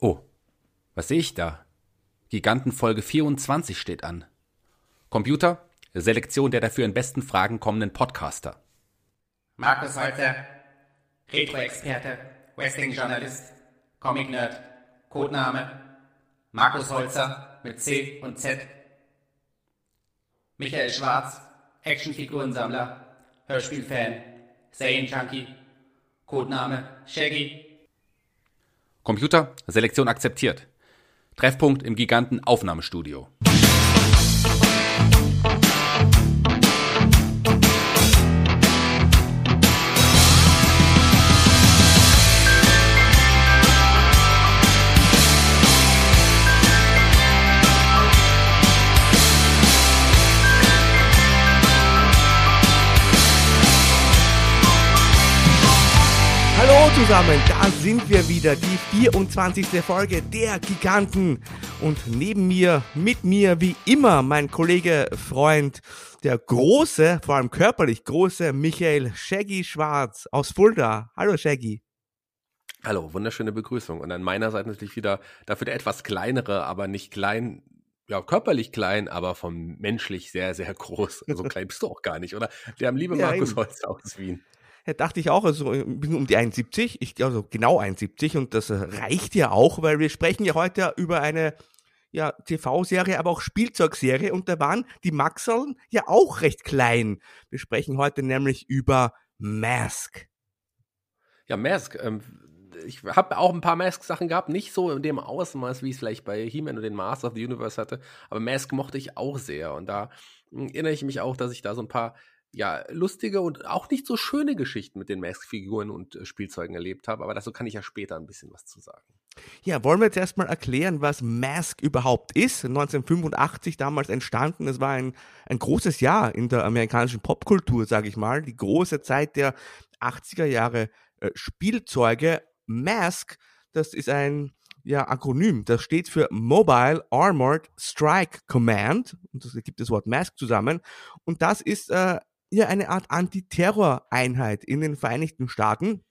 Oh, was sehe ich da? Gigantenfolge 24 steht an. Computer, Selektion der dafür in besten Fragen kommenden Podcaster. Markus Holzer, Retro-Experte, Wrestling-Journalist, Comic-Nerd, Codename, Markus Holzer mit C und Z. Michael Schwarz, Actionfigurensammler, Hörspielfan, Serienjunkie, Codename Shaggy. Computer, Selektion akzeptiert. Treffpunkt im Giganten Aufnahmestudio. Zusammen, da sind wir wieder, die 24. Folge der Giganten. Und neben mir, mit mir wie immer, mein Kollege, Freund, der große, vor allem körperlich große Michael Shaggy Schwarz aus Fulda. Hallo Shaggy. Hallo, wunderschöne Begrüßung. Und an meiner Seite natürlich wieder dafür der etwas kleinere, aber nicht klein, ja, körperlich klein, aber vom menschlich sehr, sehr groß. So klein bist du auch gar nicht, oder? Der am liebe Ja, Markus eben. Holz aus Wien. Dachte ich auch, also ich bin um die 71, ich also genau 71 und das äh, reicht ja auch, weil wir sprechen ja heute über eine ja, TV-Serie, aber auch Spielzeugserie und da waren die Maxeln ja auch recht klein. Wir sprechen heute nämlich über Mask. Ja, Mask. Ähm, ich habe auch ein paar Mask-Sachen gehabt, nicht so in dem Ausmaß, wie ich es vielleicht bei He-Man und den Master of the Universe hatte, aber Mask mochte ich auch sehr. Und da mh, erinnere ich mich auch, dass ich da so ein paar ja, lustige und auch nicht so schöne Geschichten mit den Mask-Figuren und äh, Spielzeugen erlebt habe, aber dazu kann ich ja später ein bisschen was zu sagen. Ja, wollen wir jetzt erstmal erklären, was Mask überhaupt ist? 1985 damals entstanden. Es war ein, ein großes Jahr in der amerikanischen Popkultur, sage ich mal. Die große Zeit der 80er Jahre äh, Spielzeuge. Mask, das ist ein ja, Akronym. Das steht für Mobile Armored Strike Command. Und das gibt das Wort Mask zusammen. Und das ist äh, ja eine Art Antiterror-Einheit in den Vereinigten Staaten.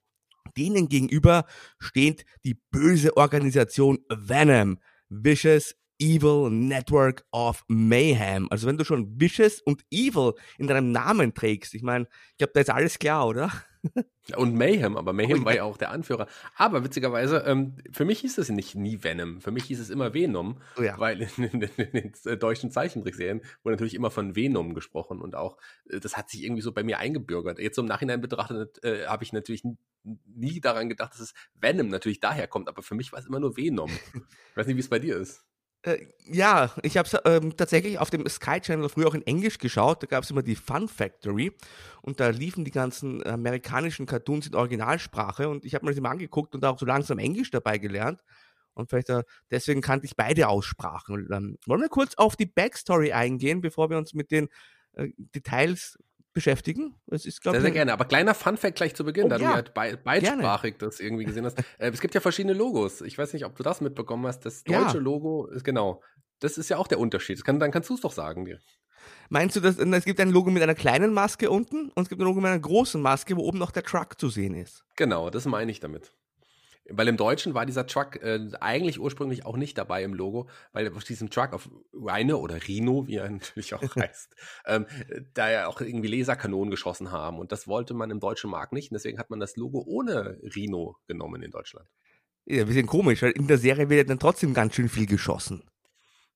Denen gegenüber steht die böse Organisation Venom, Vicious Evil Network of Mayhem. Also wenn du schon Vicious und Evil in deinem Namen trägst, ich meine, ich glaube, da ist alles klar, oder? Und Mayhem, aber Mayhem Oh, ja. war ja auch der Anführer. Aber witzigerweise, ähm, für mich hieß es nicht nie Venom. Für mich hieß es immer Venom, Oh ja. weil in, in, in den deutschen Zeichentrickserien wurde natürlich immer von Venom gesprochen und auch, äh, das hat sich irgendwie so bei mir eingebürgert. Jetzt im Nachhinein betrachtet, äh, habe ich natürlich nie daran gedacht, dass es Venom natürlich daher kommt, aber für mich war es immer nur Venom. ich weiß nicht, wie es bei dir ist. Äh, ja, ich habe es ähm, tatsächlich auf dem Sky Channel früher auch in Englisch geschaut. Da gab es immer die Fun Factory und da liefen die ganzen amerikanischen Cartoons in Originalsprache und ich habe mir das immer angeguckt und auch so langsam Englisch dabei gelernt. Und vielleicht äh, deswegen kannte ich beide Aussprachen. Und, ähm, wollen wir kurz auf die Backstory eingehen, bevor wir uns mit den äh, Details beschäftigen? Es ist, glaub Sehr, sehr gerne. Aber kleiner Funfact gleich zu Beginn, Oh, da du ja. ja bei, beidsprachig das irgendwie gesehen hast. Äh, es gibt ja verschiedene Logos. Ich weiß nicht, ob du das mitbekommen hast. Das Ja. deutsche Logo ist genau. Das ist ja auch der Unterschied. Das kann, dann kannst du es doch sagen. dir. Meinst du, dass es gibt ein Logo mit einer kleinen Maske unten und es gibt ein Logo mit einer großen Maske, wo oben noch der Truck zu sehen ist? Genau, das meine ich damit. Weil im Deutschen war dieser Truck äh, eigentlich ursprünglich auch nicht dabei im Logo, weil auf diesem Truck auf Rhino oder Rhino, wie er natürlich auch heißt, ähm, da ja auch irgendwie Laserkanonen geschossen haben. Und das wollte man im deutschen Markt nicht. Und deswegen hat man das Logo ohne Rhino genommen in Deutschland. Ja, ein bisschen komisch, weil in der Serie wird ja dann trotzdem ganz schön viel geschossen.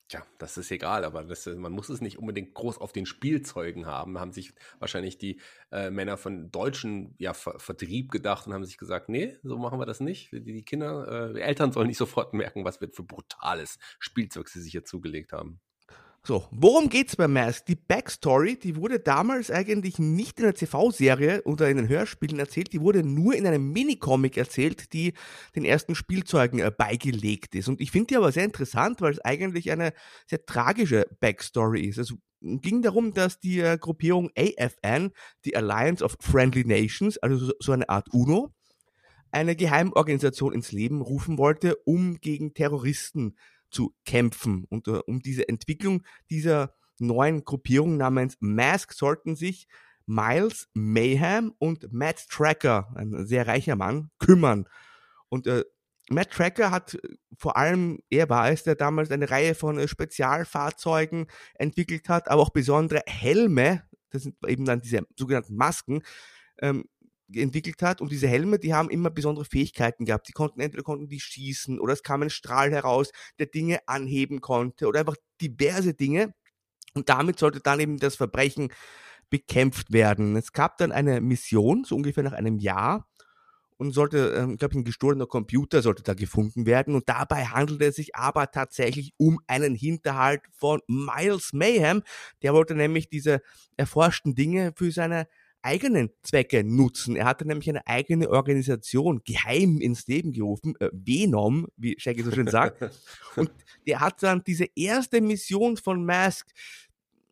Tja, das ist egal, aber das, äh, man muss es nicht unbedingt groß auf den Spielzeugen haben. Haben sich wahrscheinlich die äh, Männer von deutschen ja, Ver Vertrieb gedacht und haben sich gesagt, nee, so machen wir das nicht. Die, die Kinder, äh, die Eltern sollen nicht sofort merken, was für brutales Spielzeug sie sich hier zugelegt haben. So, worum geht's bei Mask? Die Backstory, die wurde damals eigentlich nicht in der TV-Serie oder in den Hörspielen erzählt, die wurde nur in einem Minicomic erzählt, die den ersten Spielzeugen äh, beigelegt ist. Und ich finde die aber sehr interessant, weil es eigentlich eine sehr tragische Backstory ist. Es ging darum, dass die äh, Gruppierung AFN, die Alliance of Friendly Nations, also so, so eine Art UNO, eine Geheimorganisation ins Leben rufen wollte, um gegen Terroristen zu kämpfen. Und äh, um diese Entwicklung dieser neuen Gruppierung namens Mask sollten sich Miles Mayhem und Matt Tracker, ein sehr reicher Mann, kümmern. Und äh, Matt Tracker hat äh, vor allem, er war es, der damals eine Reihe von äh, Spezialfahrzeugen entwickelt hat, aber auch besondere Helme, das sind eben dann diese sogenannten Masken, ähm, entwickelt hat. Und diese Helme, die haben immer besondere Fähigkeiten gehabt. Die konnten entweder konnten die schießen oder es kam ein Strahl heraus, der Dinge anheben konnte oder einfach diverse Dinge. Und damit sollte dann eben das Verbrechen bekämpft werden. Es gab dann eine Mission, so ungefähr nach einem Jahr, und sollte, ähm, glaube ich, ein gestohlener Computer sollte da gefunden werden. Und dabei handelte es sich aber tatsächlich um einen Hinterhalt von Miles Mayhem. Der wollte nämlich diese erforschten Dinge für seine eigenen Zwecke nutzen. Er hatte nämlich eine eigene Organisation geheim ins Leben gerufen, äh, Venom, wie Shaggy so schön sagt. Und der hat dann diese erste Mission von Mask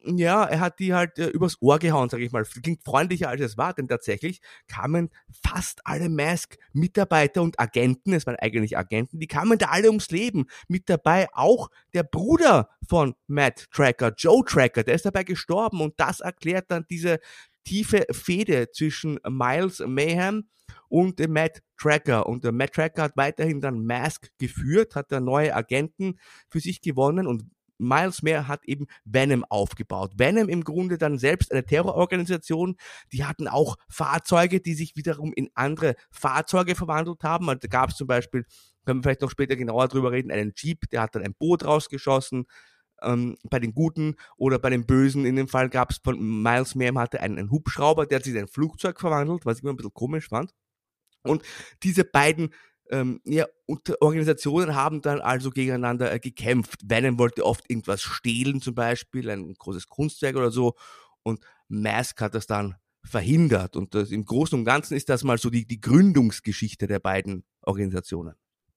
ja, er hat die halt äh, übers Ohr gehauen, sage ich mal. Klingt freundlicher als es war, denn tatsächlich kamen fast alle Mask-Mitarbeiter und Agenten, es waren eigentlich Agenten, die kamen da alle ums Leben. Mit dabei auch der Bruder von Matt Tracker, Joe Tracker, der ist dabei gestorben und das erklärt dann diese tiefe Fehde zwischen Miles Mayhem und dem Matt Tracker. Und der Matt Tracker hat weiterhin dann Mask geführt, hat da neue Agenten für sich gewonnen und Miles Mehr hat eben Venom aufgebaut. Venom im Grunde dann selbst eine Terrororganisation. Die hatten auch Fahrzeuge, die sich wiederum in andere Fahrzeuge verwandelt haben. Also da gab es zum Beispiel, können wir vielleicht noch später genauer drüber reden, einen Jeep, der hat dann ein Boot rausgeschossen. Ähm, bei den Guten oder bei den Bösen in dem Fall gab es von Miles Mehr hatte einen, einen Hubschrauber, der hat sich in ein Flugzeug verwandelt, was ich immer ein bisschen komisch fand. Und diese beiden ähm, ja, Organisationen haben dann also gegeneinander äh, gekämpft. Venom wollte oft irgendwas stehlen, zum Beispiel ein großes Kunstwerk oder so, und Mask hat das dann verhindert. Und das, im Großen und Ganzen ist das mal so die, die Gründungsgeschichte der beiden Organisationen.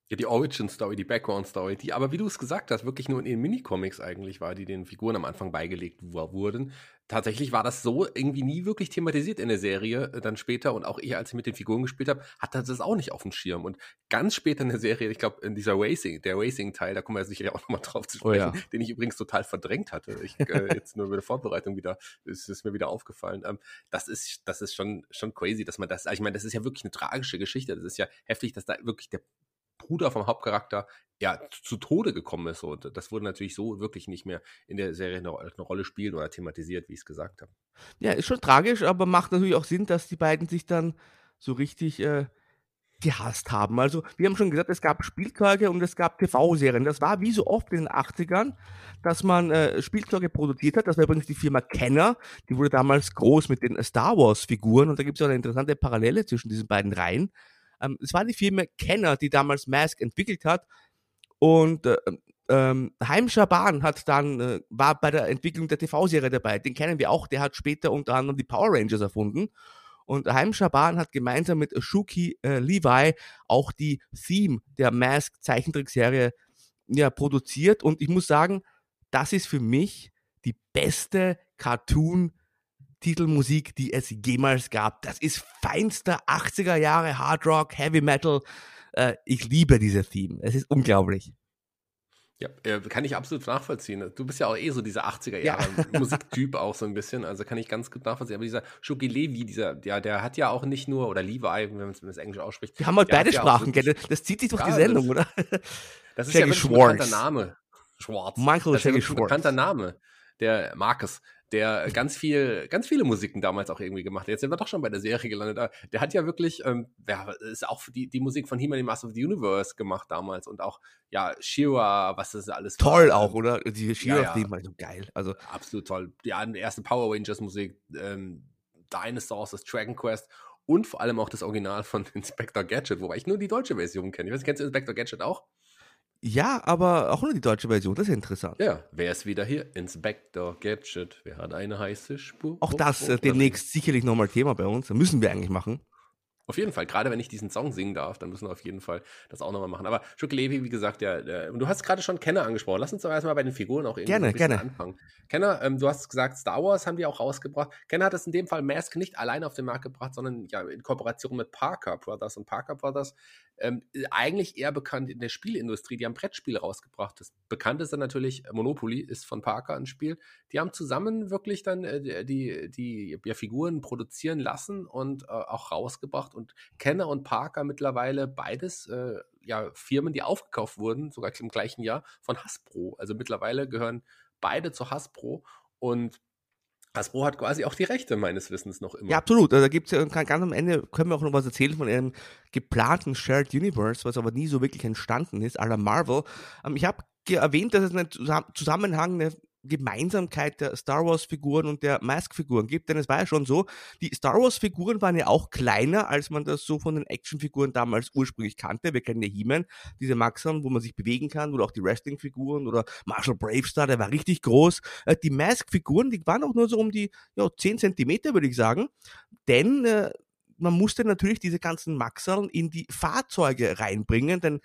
Ja, die Origin-Story, die Background-Story, die aber, wie du es gesagt hast, wirklich nur in den Minicomics eigentlich war, die den Figuren am Anfang beigelegt wurden. Tatsächlich war das so irgendwie nie wirklich thematisiert in der Serie, äh, dann später und auch ich, als ich mit den Figuren gespielt habe, hatte das auch nicht auf dem Schirm. Und ganz später in der Serie, ich glaube, in dieser Racing, der Racing-Teil, da kommen wir sicherlich auch nochmal drauf zu sprechen, oh ja. den ich übrigens total verdrängt hatte. Ich, äh, jetzt nur über der Vorbereitung wieder, ist es mir wieder aufgefallen. Ähm, das ist, das ist schon, schon crazy, dass man das, ich meine, das ist ja wirklich eine tragische Geschichte. Das ist ja heftig, dass da wirklich der Bruder vom Hauptcharakter ja zu Tode gekommen ist. Und das wurde natürlich so wirklich nicht mehr in der Serie eine, eine Rolle spielen oder thematisiert, wie ich es gesagt habe. Ja, ist schon tragisch, aber macht natürlich auch Sinn, dass die beiden sich dann so richtig äh, gehasst haben. Also, wir haben schon gesagt, es gab Spielzeuge und es gab TV-Serien. Das war wie so oft in den 80ern, dass man äh, Spielzeuge produziert hat. Das war übrigens die Firma Kenner. Die wurde damals groß mit den Star Wars-Figuren und da gibt es auch eine interessante Parallele zwischen diesen beiden Reihen. Ähm, es war die Firma Kenner, die damals Mask entwickelt hat. Und äh, ähm, Haim Shaban hat dann, äh, war bei der Entwicklung der TV-Serie dabei. Den kennen wir auch. Der hat später unter anderem die Power Rangers erfunden. Und Haim Shaban hat gemeinsam mit Shuki äh, Levi auch die Theme der Mask Zeichentrickserie ja, produziert. Und ich muss sagen, das ist für mich die beste Cartoon Titelmusik, die es jemals gab. Das ist feinster 80er Jahre Hard Rock, Heavy Metal. Äh, ich liebe diese Theme. Es ist unglaublich. Ja, äh, kann ich absolut nachvollziehen. Du bist ja auch eh so dieser 80er Jahre ja. Musiktyp auch so ein bisschen, also kann ich ganz gut nachvollziehen. Aber dieser Shuki Levi, dieser, ja, der hat ja auch nicht nur, oder Levi, wenn man es Englisch ausspricht. Wir haben halt beide Sprachen, ja Das zieht sich durch ja, die Sendung, das, oder? Das ist Shaggy ja wirklich ein bekannter Name. Schwarz. Michael das Shaggy ist ein bekannter Name. Der Marcus der ganz viel, ganz viele Musiken damals auch irgendwie gemacht hat. Jetzt sind wir doch schon bei der Serie gelandet. Der hat ja wirklich, ähm, ja, ist auch die, die Musik von He-Man, Master of the Universe gemacht damals und auch, ja, Shira, was das alles Toll war. auch, oder? Die Shira-Theme ja, ja. war so geil. Also. Absolut toll. Ja, die erste Power Rangers Musik, ähm, Dinosaurs, das Dragon Quest und vor allem auch das Original von Inspector Gadget, wobei ich nur die deutsche Version kenne. Ich weiß, kennst du Inspector Gadget auch? Ja, aber auch nur die deutsche Version, das ist interessant. Ja, wer ist wieder hier? Inspector Gadget. Wer hat eine heiße Spur? Auch das äh, demnächst sicherlich nochmal Thema bei uns. Das müssen wir eigentlich machen. Auf jeden Fall, gerade wenn ich diesen Song singen darf, dann müssen wir auf jeden Fall das auch nochmal machen. Aber Levi, wie gesagt, der, und du hast gerade schon Kenner angesprochen. Lass uns doch erstmal bei den Figuren auch irgendwie gerne, gerne. anfangen. Kenner, ähm, du hast gesagt, Star Wars haben wir auch rausgebracht. Kenner hat es in dem Fall Mask nicht allein auf den Markt gebracht, sondern ja in Kooperation mit Parker Brothers. Und Parker Brothers ähm, eigentlich eher bekannt in der Spielindustrie. Die haben Brettspiele rausgebracht. Das bekannteste natürlich Monopoly ist von Parker ein Spiel. Die haben zusammen wirklich dann äh, die, die ja, Figuren produzieren lassen und äh, auch rausgebracht. Und Kenner und Parker mittlerweile beides äh, ja, Firmen, die aufgekauft wurden, sogar im gleichen Jahr, von Hasbro. Also mittlerweile gehören beide zu Hasbro. Und Hasbro hat quasi auch die Rechte meines Wissens noch immer. Ja, absolut. Also da gibt es ja ganz am Ende, können wir auch noch was erzählen von einem geplanten Shared Universe, was aber nie so wirklich entstanden ist, à la Marvel. Ähm, ich habe erwähnt, dass es einen Zusammenhang, eine Gemeinsamkeit der Star Wars-Figuren und der Mask-Figuren gibt. Denn es war ja schon so, die Star Wars-Figuren waren ja auch kleiner, als man das so von den Action-Figuren damals ursprünglich kannte. Wir kennen ja He-Man, diese Maxern, wo man sich bewegen kann, oder auch die Wrestling-Figuren oder Marshall Bravestar, der war richtig groß. Äh, die Mask-Figuren, die waren auch nur so um die ja, 10 Zentimeter, würde ich sagen. Denn äh, man musste natürlich diese ganzen Maxern in die Fahrzeuge reinbringen, denn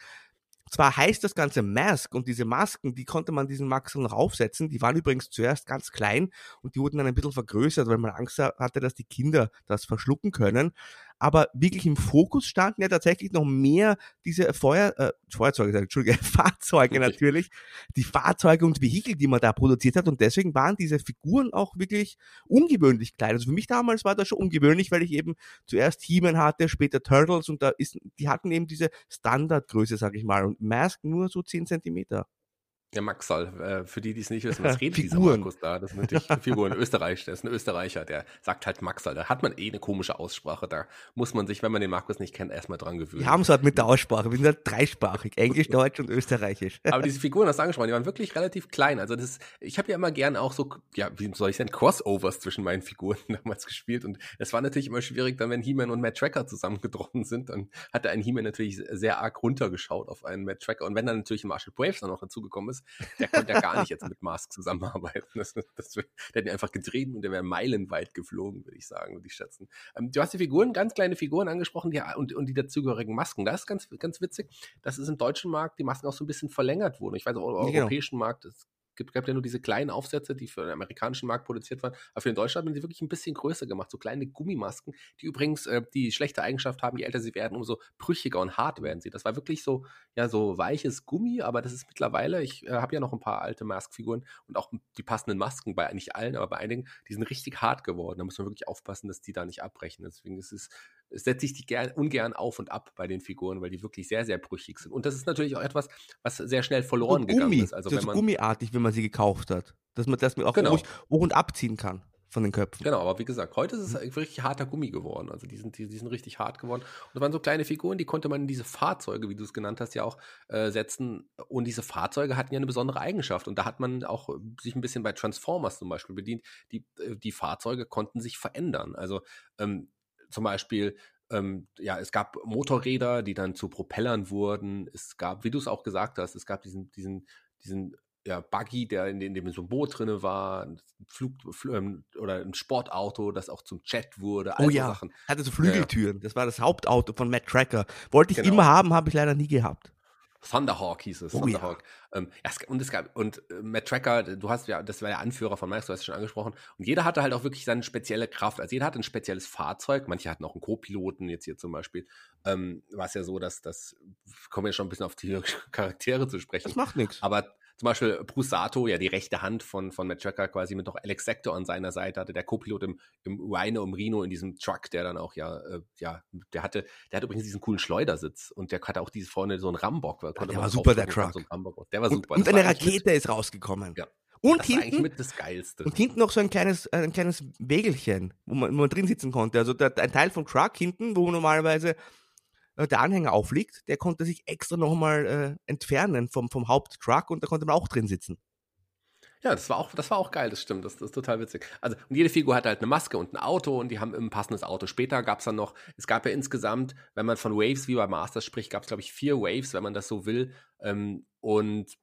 zwar heißt das Ganze Mask und diese Masken, die konnte man diesen Maxeln noch aufsetzen. Die waren übrigens zuerst ganz klein und die wurden dann ein bisschen vergrößert, weil man Angst hatte, dass die Kinder das verschlucken können aber wirklich im Fokus standen ja tatsächlich noch mehr diese Feuer, äh, Feuerzeuge, Entschuldige, Fahrzeuge natürlich, die Fahrzeuge und Vehikel, die man da produziert hat. Und deswegen waren diese Figuren auch wirklich ungewöhnlich klein. Also für mich damals war das schon ungewöhnlich, weil ich eben zuerst He-Man hatte, später Turtles. Und da ist, die hatten eben diese Standardgröße, sag ich mal, und Mask nur so 10 Zentimeter. Ja, Maxal, äh, für die, die es nicht wissen, was redet Figuren. dieser Markus da? Das sind natürlich Figuren. Österreich, der ist ein Österreicher, der sagt halt Maxal. Da hat man eh eine komische Aussprache. Da muss man sich, wenn man den Markus nicht kennt, erstmal dran gewöhnen. Wir haben es halt mit der Aussprache. Wir sind halt dreisprachig. Englisch, Deutsch und Österreichisch. Aber diese Figuren, hast du angesprochen, die waren wirklich relativ klein. Also das, ich habe ja immer gern auch so, ja, wie soll ich sagen, Crossovers zwischen meinen Figuren damals gespielt. Und es war natürlich immer schwierig, dann wenn He-Man und Matt Tracker zusammengetroffen sind, dann hat der ein He-Man natürlich sehr arg runtergeschaut auf einen Matt Tracker. Und wenn dann natürlich Marshall Braves dann noch dazugekommen ist, der konnte ja gar nicht jetzt mit Mask zusammenarbeiten. Das, das, der hätte ihn einfach getrieben und der wäre meilenweit geflogen, würde ich sagen, würde ich schätzen. Ähm, du hast die Figuren, ganz kleine Figuren angesprochen die, und, und die dazugehörigen Masken. Das ist ganz, ganz witzig, dass es im deutschen Markt die Masken auch so ein bisschen verlängert wurden. Ich weiß auch, im genau. europäischen Markt, es gibt, gab ja nur diese kleinen Aufsätze, die für den amerikanischen Markt produziert waren. Aber für den Deutschen haben sie wirklich ein bisschen größer gemacht. So kleine Gummimasken, die übrigens äh, die schlechte Eigenschaft haben, je älter sie werden, umso brüchiger und hart werden sie. Das war wirklich so, ja, so weiches Gummi, aber das ist mittlerweile, ich äh, habe ja noch ein paar alte Maskfiguren und auch die passenden Masken bei nicht allen, aber bei einigen, die sind richtig hart geworden. Da muss man wirklich aufpassen, dass die da nicht abbrechen. Deswegen ist es setze ich die gern, ungern auf und ab bei den Figuren, weil die wirklich sehr, sehr brüchig sind. Und das ist natürlich auch etwas, was sehr schnell verloren Gummi, gegangen ist. Also das wenn man, ist gummiartig, wenn man sie gekauft hat. Dass man das auch genau. hoch und abziehen kann von den Köpfen. Genau, aber wie gesagt, heute ist es mhm. richtig harter Gummi geworden. Also die sind, die, die sind richtig hart geworden. Und das waren so kleine Figuren, die konnte man in diese Fahrzeuge, wie du es genannt hast, ja auch äh, setzen. Und diese Fahrzeuge hatten ja eine besondere Eigenschaft. Und da hat man auch sich ein bisschen bei Transformers zum Beispiel bedient. Die, äh, die Fahrzeuge konnten sich verändern. Also ähm, zum Beispiel ähm, ja, es gab Motorräder, die dann zu Propellern wurden. Es gab, wie du es auch gesagt hast, es gab diesen, diesen, diesen ja, Buggy, der in, in dem so ein Boot drin war, ein Flug, ähm, oder ein Sportauto, das auch zum Jet wurde. Oh ja, Sachen. hatte so Flügeltüren. Ja. Das war das Hauptauto von Matt Tracker. Wollte ich genau. immer haben, habe ich leider nie gehabt. Thunderhawk hieß es. Oh, Thunderhawk. Ja. Ähm, und es gab, und äh, Matt Tracker, du hast ja, das war der Anführer von Max, du hast es schon angesprochen. Und jeder hatte halt auch wirklich seine spezielle Kraft. Also jeder hatte ein spezielles Fahrzeug. Manche hatten auch einen Co-Piloten, jetzt hier zum Beispiel. Ähm, war es ja so, dass das, kommen wir schon ein bisschen auf die Charaktere zu sprechen. Das macht nichts. Aber zum Beispiel Bruce Sato, ja die rechte Hand von, von Matt Tracker quasi mit noch Alex Sector an seiner Seite hatte, der Co-Pilot im, im Rhino, im Rhino in diesem Truck, der dann auch ja, äh, ja, der hatte, der hat übrigens diesen coolen Schleudersitz und der hatte auch diese vorne so einen Rambock. Ja, der war super, der Truck. So der war super. Und, und eine Rakete ist rausgekommen. Ja. Und das hinten, mit das Geilste. Und hinten noch so ein kleines, äh, ein kleines Wägelchen, wo man, wo man drin sitzen konnte. Also der, ein Teil vom Truck hinten, wo normalerweise äh, der Anhänger aufliegt, der konnte sich extra nochmal äh, entfernen vom, vom Haupttruck und da konnte man auch drin sitzen. Ja, das war auch, das war auch geil, das stimmt, das, das ist total witzig. Also, und jede Figur hatte halt eine Maske und ein Auto und die haben ein passendes Auto. Später gab es dann noch, es gab ja insgesamt, wenn man von Waves wie bei Masters spricht, gab es, glaube ich, vier Waves, wenn man das so will. Ähm, und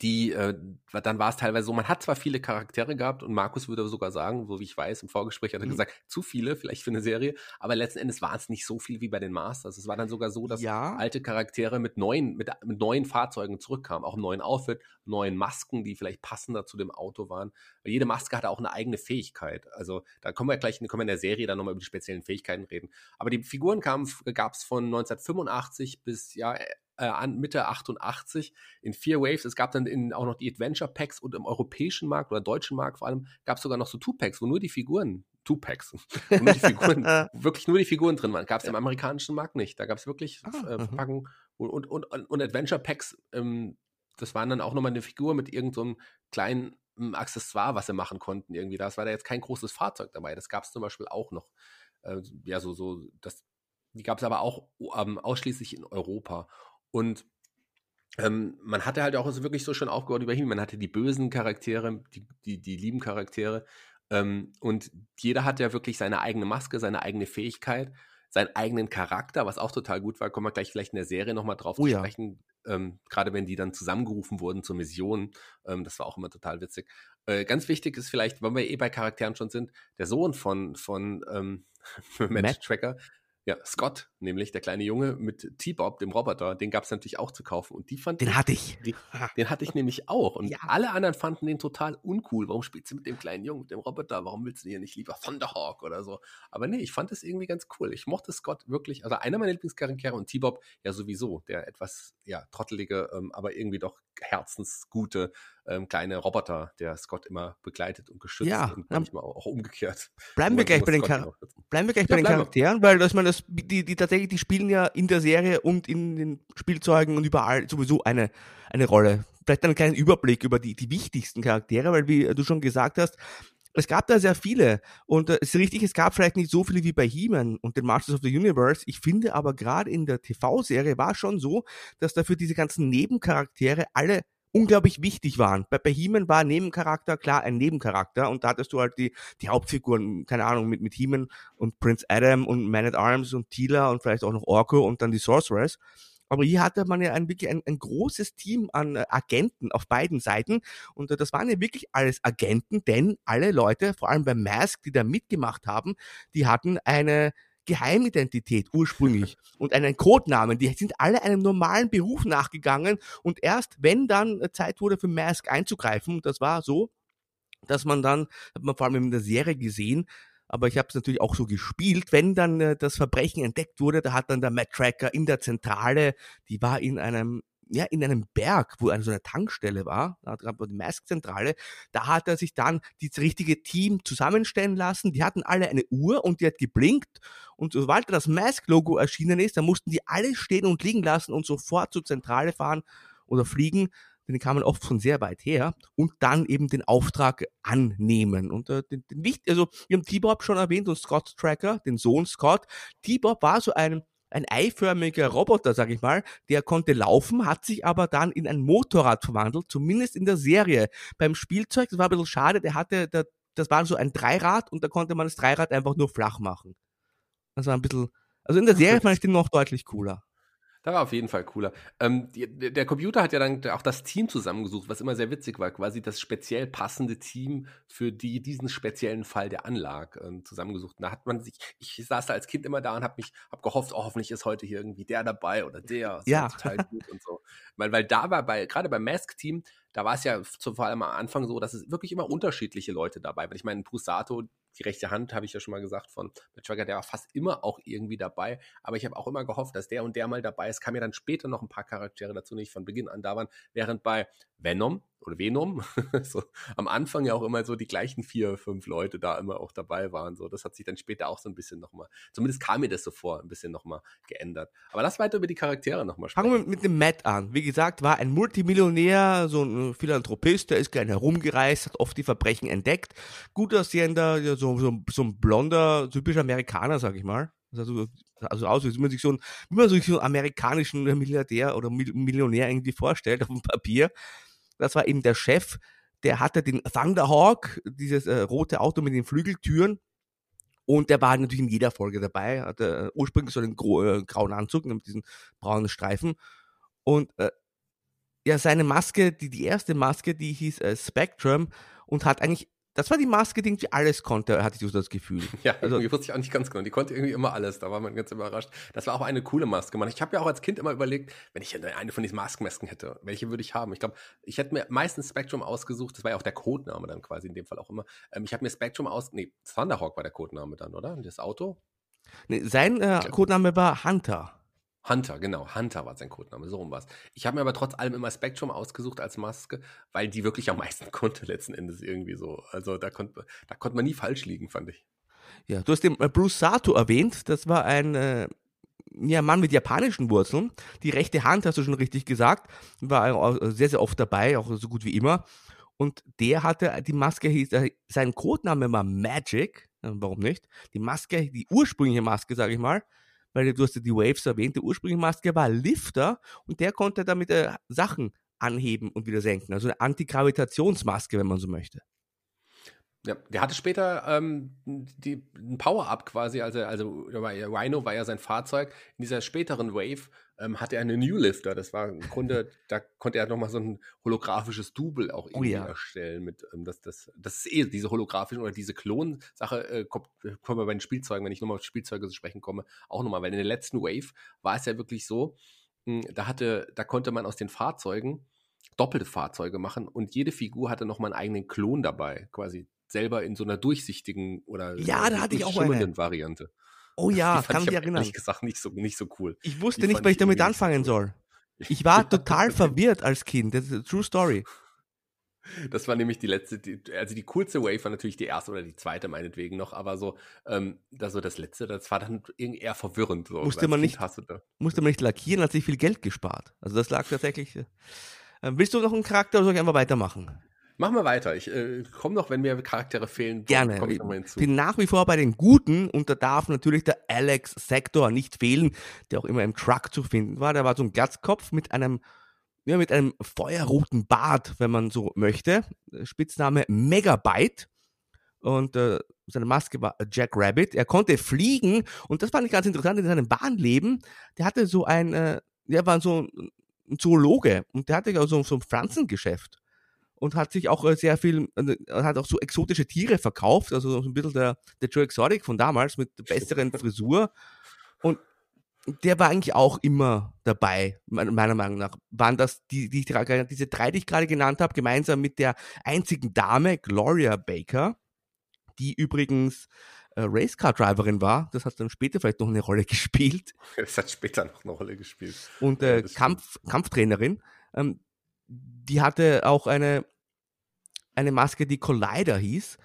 die, äh, dann war es teilweise so, man hat zwar viele Charaktere gehabt und Markus würde sogar sagen, so wie ich weiß, im Vorgespräch hat er mhm. gesagt, zu viele vielleicht für eine Serie, aber letzten Endes waren es nicht so viel wie bei den Masters. Es war dann sogar so, dass ja. alte Charaktere mit neuen, mit, mit neuen Fahrzeugen zurückkamen, auch im neuen Outfit, neuen Masken, die vielleicht passender zu dem Auto waren. Weil jede Maske hatte auch eine eigene Fähigkeit. Also da kommen wir gleich können wir in der Serie dann nochmal über die speziellen Fähigkeiten reden. Aber die Figuren gab es von 1985 bis ja äh, an Mitte 88 in vier Waves. Es gab dann in, auch noch die Adventure Packs und im europäischen Markt oder deutschen Markt vor allem gab es sogar noch so Two-Packs, wo nur die Figuren, Two-Packs, nur die Figuren, wirklich nur die Figuren drin waren. Gab es im amerikanischen Markt nicht. Da gab es wirklich ah, äh, mhm. Verpackungen und, und, und, und Adventure Packs, ähm, das waren dann auch nochmal eine Figur mit irgendeinem so kleinen ähm, Accessoire, was sie machen konnten irgendwie. Das war da jetzt kein großes Fahrzeug dabei. Das gab es zum Beispiel auch noch. Äh, ja, so, so, das, die gab es aber auch ähm, ausschließlich in Europa. Und ähm, man hatte halt auch wirklich so schon aufgebaut über ihn. Man hatte die bösen Charaktere, die, die, die lieben Charaktere. Ähm, und jeder hat ja wirklich seine eigene Maske, seine eigene Fähigkeit, seinen eigenen Charakter, was auch total gut war. Kommen wir gleich vielleicht in der Serie nochmal drauf oh, zu sprechen. Ja. Ähm, Gerade wenn die dann zusammengerufen wurden zur Mission. Ähm, das war auch immer total witzig. Äh, ganz wichtig ist vielleicht, wenn wir eh bei Charakteren schon sind, der Sohn von, von ähm, Match Tracker, ja, Scott, nämlich der kleine Junge mit T-Bob, dem Roboter, den gab es natürlich auch zu kaufen. Und die fand Den ich, hatte ich. Die, den hatte ich nämlich auch. Und ja. alle anderen fanden den total uncool. Warum spielst du mit dem kleinen Jungen, mit dem Roboter? Warum willst du hier nicht lieber Thunderhawk oder so? Aber nee, ich fand es irgendwie ganz cool. Ich mochte Scott wirklich, also einer meiner Lieblingscharaktere und T-Bob ja sowieso, der etwas, ja, trottelige, ähm, aber irgendwie doch herzensgute ähm, kleine Roboter, der Scott immer begleitet und geschützt ja, und manchmal auch, auch umgekehrt. Bleiben wir gleich bei den, Char bleiben wir gleich ja, bei den Charakteren, weil dass man das, die, die tatsächlich, die spielen ja in der Serie und in den Spielzeugen und überall sowieso eine, eine Rolle. Vielleicht einen kleinen Überblick über die, die wichtigsten Charaktere, weil wie du schon gesagt hast, es gab da sehr viele und äh, es ist richtig, es gab vielleicht nicht so viele wie bei He-Man und den Masters of the Universe. Ich finde aber gerade in der TV-Serie war schon so, dass dafür diese ganzen Nebencharaktere alle unglaublich wichtig waren. Bei, He-Man war Nebencharakter klar ein Nebencharakter und da hattest du halt die, die Hauptfiguren, keine Ahnung, mit, mit He-Man und Prince Adam und Man at Arms und Tila und vielleicht auch noch Orko und dann die Sorceress. Aber hier hatte man ja ein, wirklich ein, ein großes Team an äh, Agenten auf beiden Seiten. Und äh, das waren ja wirklich alles Agenten, denn alle Leute, vor allem bei Mask, die da mitgemacht haben, die hatten eine, Geheimidentität ursprünglich und einen Codenamen. Die sind alle einem normalen Beruf nachgegangen und erst wenn dann Zeit wurde für Mask einzugreifen, das war so, dass man dann, hat man vor allem in der Serie gesehen, aber ich habe es natürlich auch so gespielt, wenn dann äh, das Verbrechen entdeckt wurde, da hat dann der Matt Tracker in der Zentrale, die war in einem ja, in einem Berg, wo eine so eine Tankstelle war, da gab die Mask-Zentrale, da hat er sich dann das richtige Team zusammenstellen lassen. Die hatten alle eine Uhr und die hat geblinkt. Und sobald das Mask-Logo erschienen ist, dann mussten die alle stehen und liegen lassen und sofort zur Zentrale fahren oder fliegen. Denn die kamen oft von sehr weit her und dann eben den Auftrag annehmen. Und äh, den, den also wir haben T-Bob schon erwähnt und Scott Tracker, den Sohn Scott. T-Bob war so ein ein eiförmiger Roboter, sag ich mal, der konnte laufen, hat sich aber dann in ein Motorrad verwandelt, zumindest in der Serie. Beim Spielzeug, das war ein bisschen schade, der hatte, der, das war so ein Dreirad und da konnte man das Dreirad einfach nur flach machen. Das war ein bisschen, also in der Serie fand ich den noch deutlich cooler. Da war auf jeden Fall cooler. Ähm, die, der Computer hat ja dann auch das Team zusammengesucht, was immer sehr witzig war, quasi das speziell passende Team für die, diesen speziellen Fall der Anlage äh, zusammengesucht. Und da hat man sich, ich saß da als Kind immer da und habe mich, habe gehofft, oh, hoffentlich ist heute hier irgendwie der dabei oder der. Ja. Total gut und so. Weil, weil da war bei, gerade beim Mask-Team, da war es ja vor allem am Anfang so, dass es wirklich immer unterschiedliche Leute dabei waren. Ich meine, Pusato, die rechte Hand, habe ich ja schon mal gesagt, von Tracker, der war fast immer auch irgendwie dabei. Aber ich habe auch immer gehofft, dass der und der mal dabei ist. Kam ja dann später noch ein paar Charaktere dazu, nicht von Beginn an da waren. Während bei Venom, oder Venom, so am Anfang ja auch immer so die gleichen vier, fünf Leute da immer auch dabei waren. So, das hat sich dann später auch so ein bisschen nochmal, zumindest kam mir das so vor, ein bisschen nochmal geändert. Aber lass weiter über die Charaktere nochmal sprechen. Fangen wir mit dem Matt an. Wie gesagt, war ein Multimillionär, so ein Philanthropist, der ist gerne herumgereist, hat oft die Verbrechen entdeckt. Gut aussehender, so, so, so ein blonder, typischer Amerikaner, sag ich mal. Also, also aus, wie man sich so einen, wie man sich so einen amerikanischen Milliardär oder Millionär irgendwie vorstellt auf dem Papier das war eben der Chef, der hatte den Thunderhawk, dieses äh, rote Auto mit den Flügeltüren. Und der war natürlich in jeder Folge dabei, hatte äh, ursprünglich so einen äh, grauen Anzug mit diesen braunen Streifen. Und äh, ja, seine Maske, die, die erste Maske, die hieß äh, Spectrum und hat eigentlich das war die Maske, die irgendwie alles konnte, hatte ich so das Gefühl. Ja, also, irgendwie wusste ich auch nicht ganz genau. Die konnte irgendwie immer alles. Da war man ganz überrascht. Das war auch eine coole Maske, Mann. Ich habe ja auch als Kind immer überlegt, wenn ich eine von diesen Maskenmasken hätte, welche würde ich haben? Ich glaube, ich hätte mir meistens Spectrum ausgesucht. Das war ja auch der Codename dann quasi in dem Fall auch immer. Ähm, ich habe mir Spectrum aus. Nee, Thunderhawk war der Codename dann, oder? Das Auto? Nee, sein äh, Codename war Hunter. Hunter, genau. Hunter war sein Codename, so rum war Ich habe mir aber trotz allem immer Spectrum ausgesucht als Maske, weil die wirklich am meisten konnte letzten Endes irgendwie so. Also da konnte da konnte man nie falsch liegen, fand ich. Ja, du hast den äh, Bruce Sato erwähnt. Das war ein äh, ja, Mann mit japanischen Wurzeln. Die rechte Hand, hast du schon richtig gesagt, war sehr, sehr oft dabei, auch so gut wie immer. Und der hatte die Maske, hieß, äh, sein Codename war Magic. Warum nicht? Die Maske, die ursprüngliche Maske, sage ich mal, weil du hast ja die Waves erwähnt, der ursprüngliche Maske war Lifter und der konnte damit äh, Sachen anheben und wieder senken. Also eine Antigravitationsmaske, wenn man so möchte. Ja, der hatte später ähm, die, ein Power-Up quasi, also, also Rhino war ja sein Fahrzeug. In dieser späteren Wave ähm, hatte er einen New Lifter. Das war im Grunde, da konnte er nochmal so ein holographisches Double auch oh irgendwie oh ja. erstellen. Mit, ähm, das, das, das ist eh diese holographischen oder diese Klon-Sache, äh, kommt, kommen wir bei den Spielzeugen, wenn ich nochmal auf Spielzeuge zu sprechen komme, auch nochmal, weil in der letzten Wave war es ja wirklich so, mh, hm, da hatte, da konnte man aus den Fahrzeugen doppelte Fahrzeuge machen und jede Figur hatte nochmal einen eigenen Klon dabei, quasi selber in so einer durchsichtigen oder ja, da hatte ich auch eine Variante. Oh ja, die kann mich erinnern. Ehrlich gesagt nicht so, nicht so cool. Ich wusste die nicht, was ich damit anfangen so cool. soll. Ich war total verwirrt als Kind. Das ist eine true story. Das war nämlich die letzte, die, also die coolste Wave war natürlich die erste oder die zweite meinetwegen noch, aber so, ähm, das, so das letzte, das war dann irgendwie eher verwirrend. So, musste, man nicht, musste man nicht lackieren, hat sich viel Geld gespart. Also das lag tatsächlich. Äh, willst du noch einen Charakter oder soll ich einfach weitermachen? Machen wir weiter. Ich äh, komme noch, wenn mir Charaktere fehlen. Gerne. Ich, ich bin nach wie vor bei den Guten und da darf natürlich der Alex Sector nicht fehlen, der auch immer im Truck zu finden war. Der war so ein Glatzkopf mit einem, ja, mit einem feuerroten Bart, wenn man so möchte. Spitzname Megabyte. Und äh, seine Maske war Jack Rabbit. Er konnte fliegen und das fand ich ganz interessant in seinem Bahnleben. Der hatte so ein, äh, der war so ein Zoologe und der hatte ja so, so ein Pflanzengeschäft und hat sich auch äh, sehr viel, äh, hat auch so exotische Tiere verkauft, also so ein bisschen der, der Joe Exotic von damals mit besseren Frisur. Und der war eigentlich auch immer dabei, meiner Meinung nach. Waren das die, die diese drei, die ich gerade genannt habe, gemeinsam mit der einzigen Dame, Gloria Baker, die übrigens äh, Racecar-Driverin war. Das hat dann später vielleicht noch eine Rolle gespielt. Das hat später noch eine Rolle gespielt. Und äh, ja, Kampf, Kampftrainerin. Ähm, die hatte auch eine eine Maske, die Collider hieß.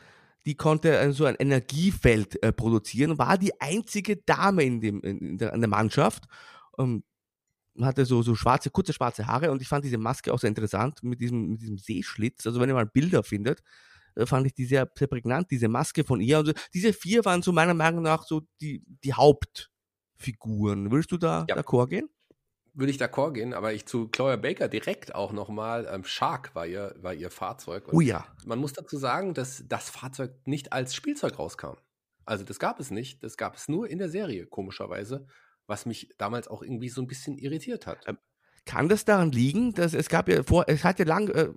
Die konnte so ein Energiefeld äh, produzieren, war die einzige Dame in, dem, in der, in der Mannschaft. Ähm, hatte so, so schwarze, kurze schwarze Haare und ich fand diese Maske auch sehr interessant mit diesem, mit diesem Seeschlitz. Also wenn ihr mal Bilder findet, äh, fand ich die sehr, sehr prägnant, diese Maske von ihr. Also diese vier waren so meiner Meinung nach so die, die Hauptfiguren. Würdest du da ja. d'accord gehen? Würde ich d'accord gehen, aber ich zu Chloe Baker direkt auch nochmal, ähm, Shark war ihr, war ihr Fahrzeug. Und oh ja. Man muss dazu sagen, dass das Fahrzeug nicht als Spielzeug rauskam. Also das gab es nicht, das gab es nur in der Serie, komischerweise, was mich damals auch irgendwie so ein bisschen irritiert hat. Ähm, kann das daran liegen, dass es gab ja vor, es hat ja lang, äh,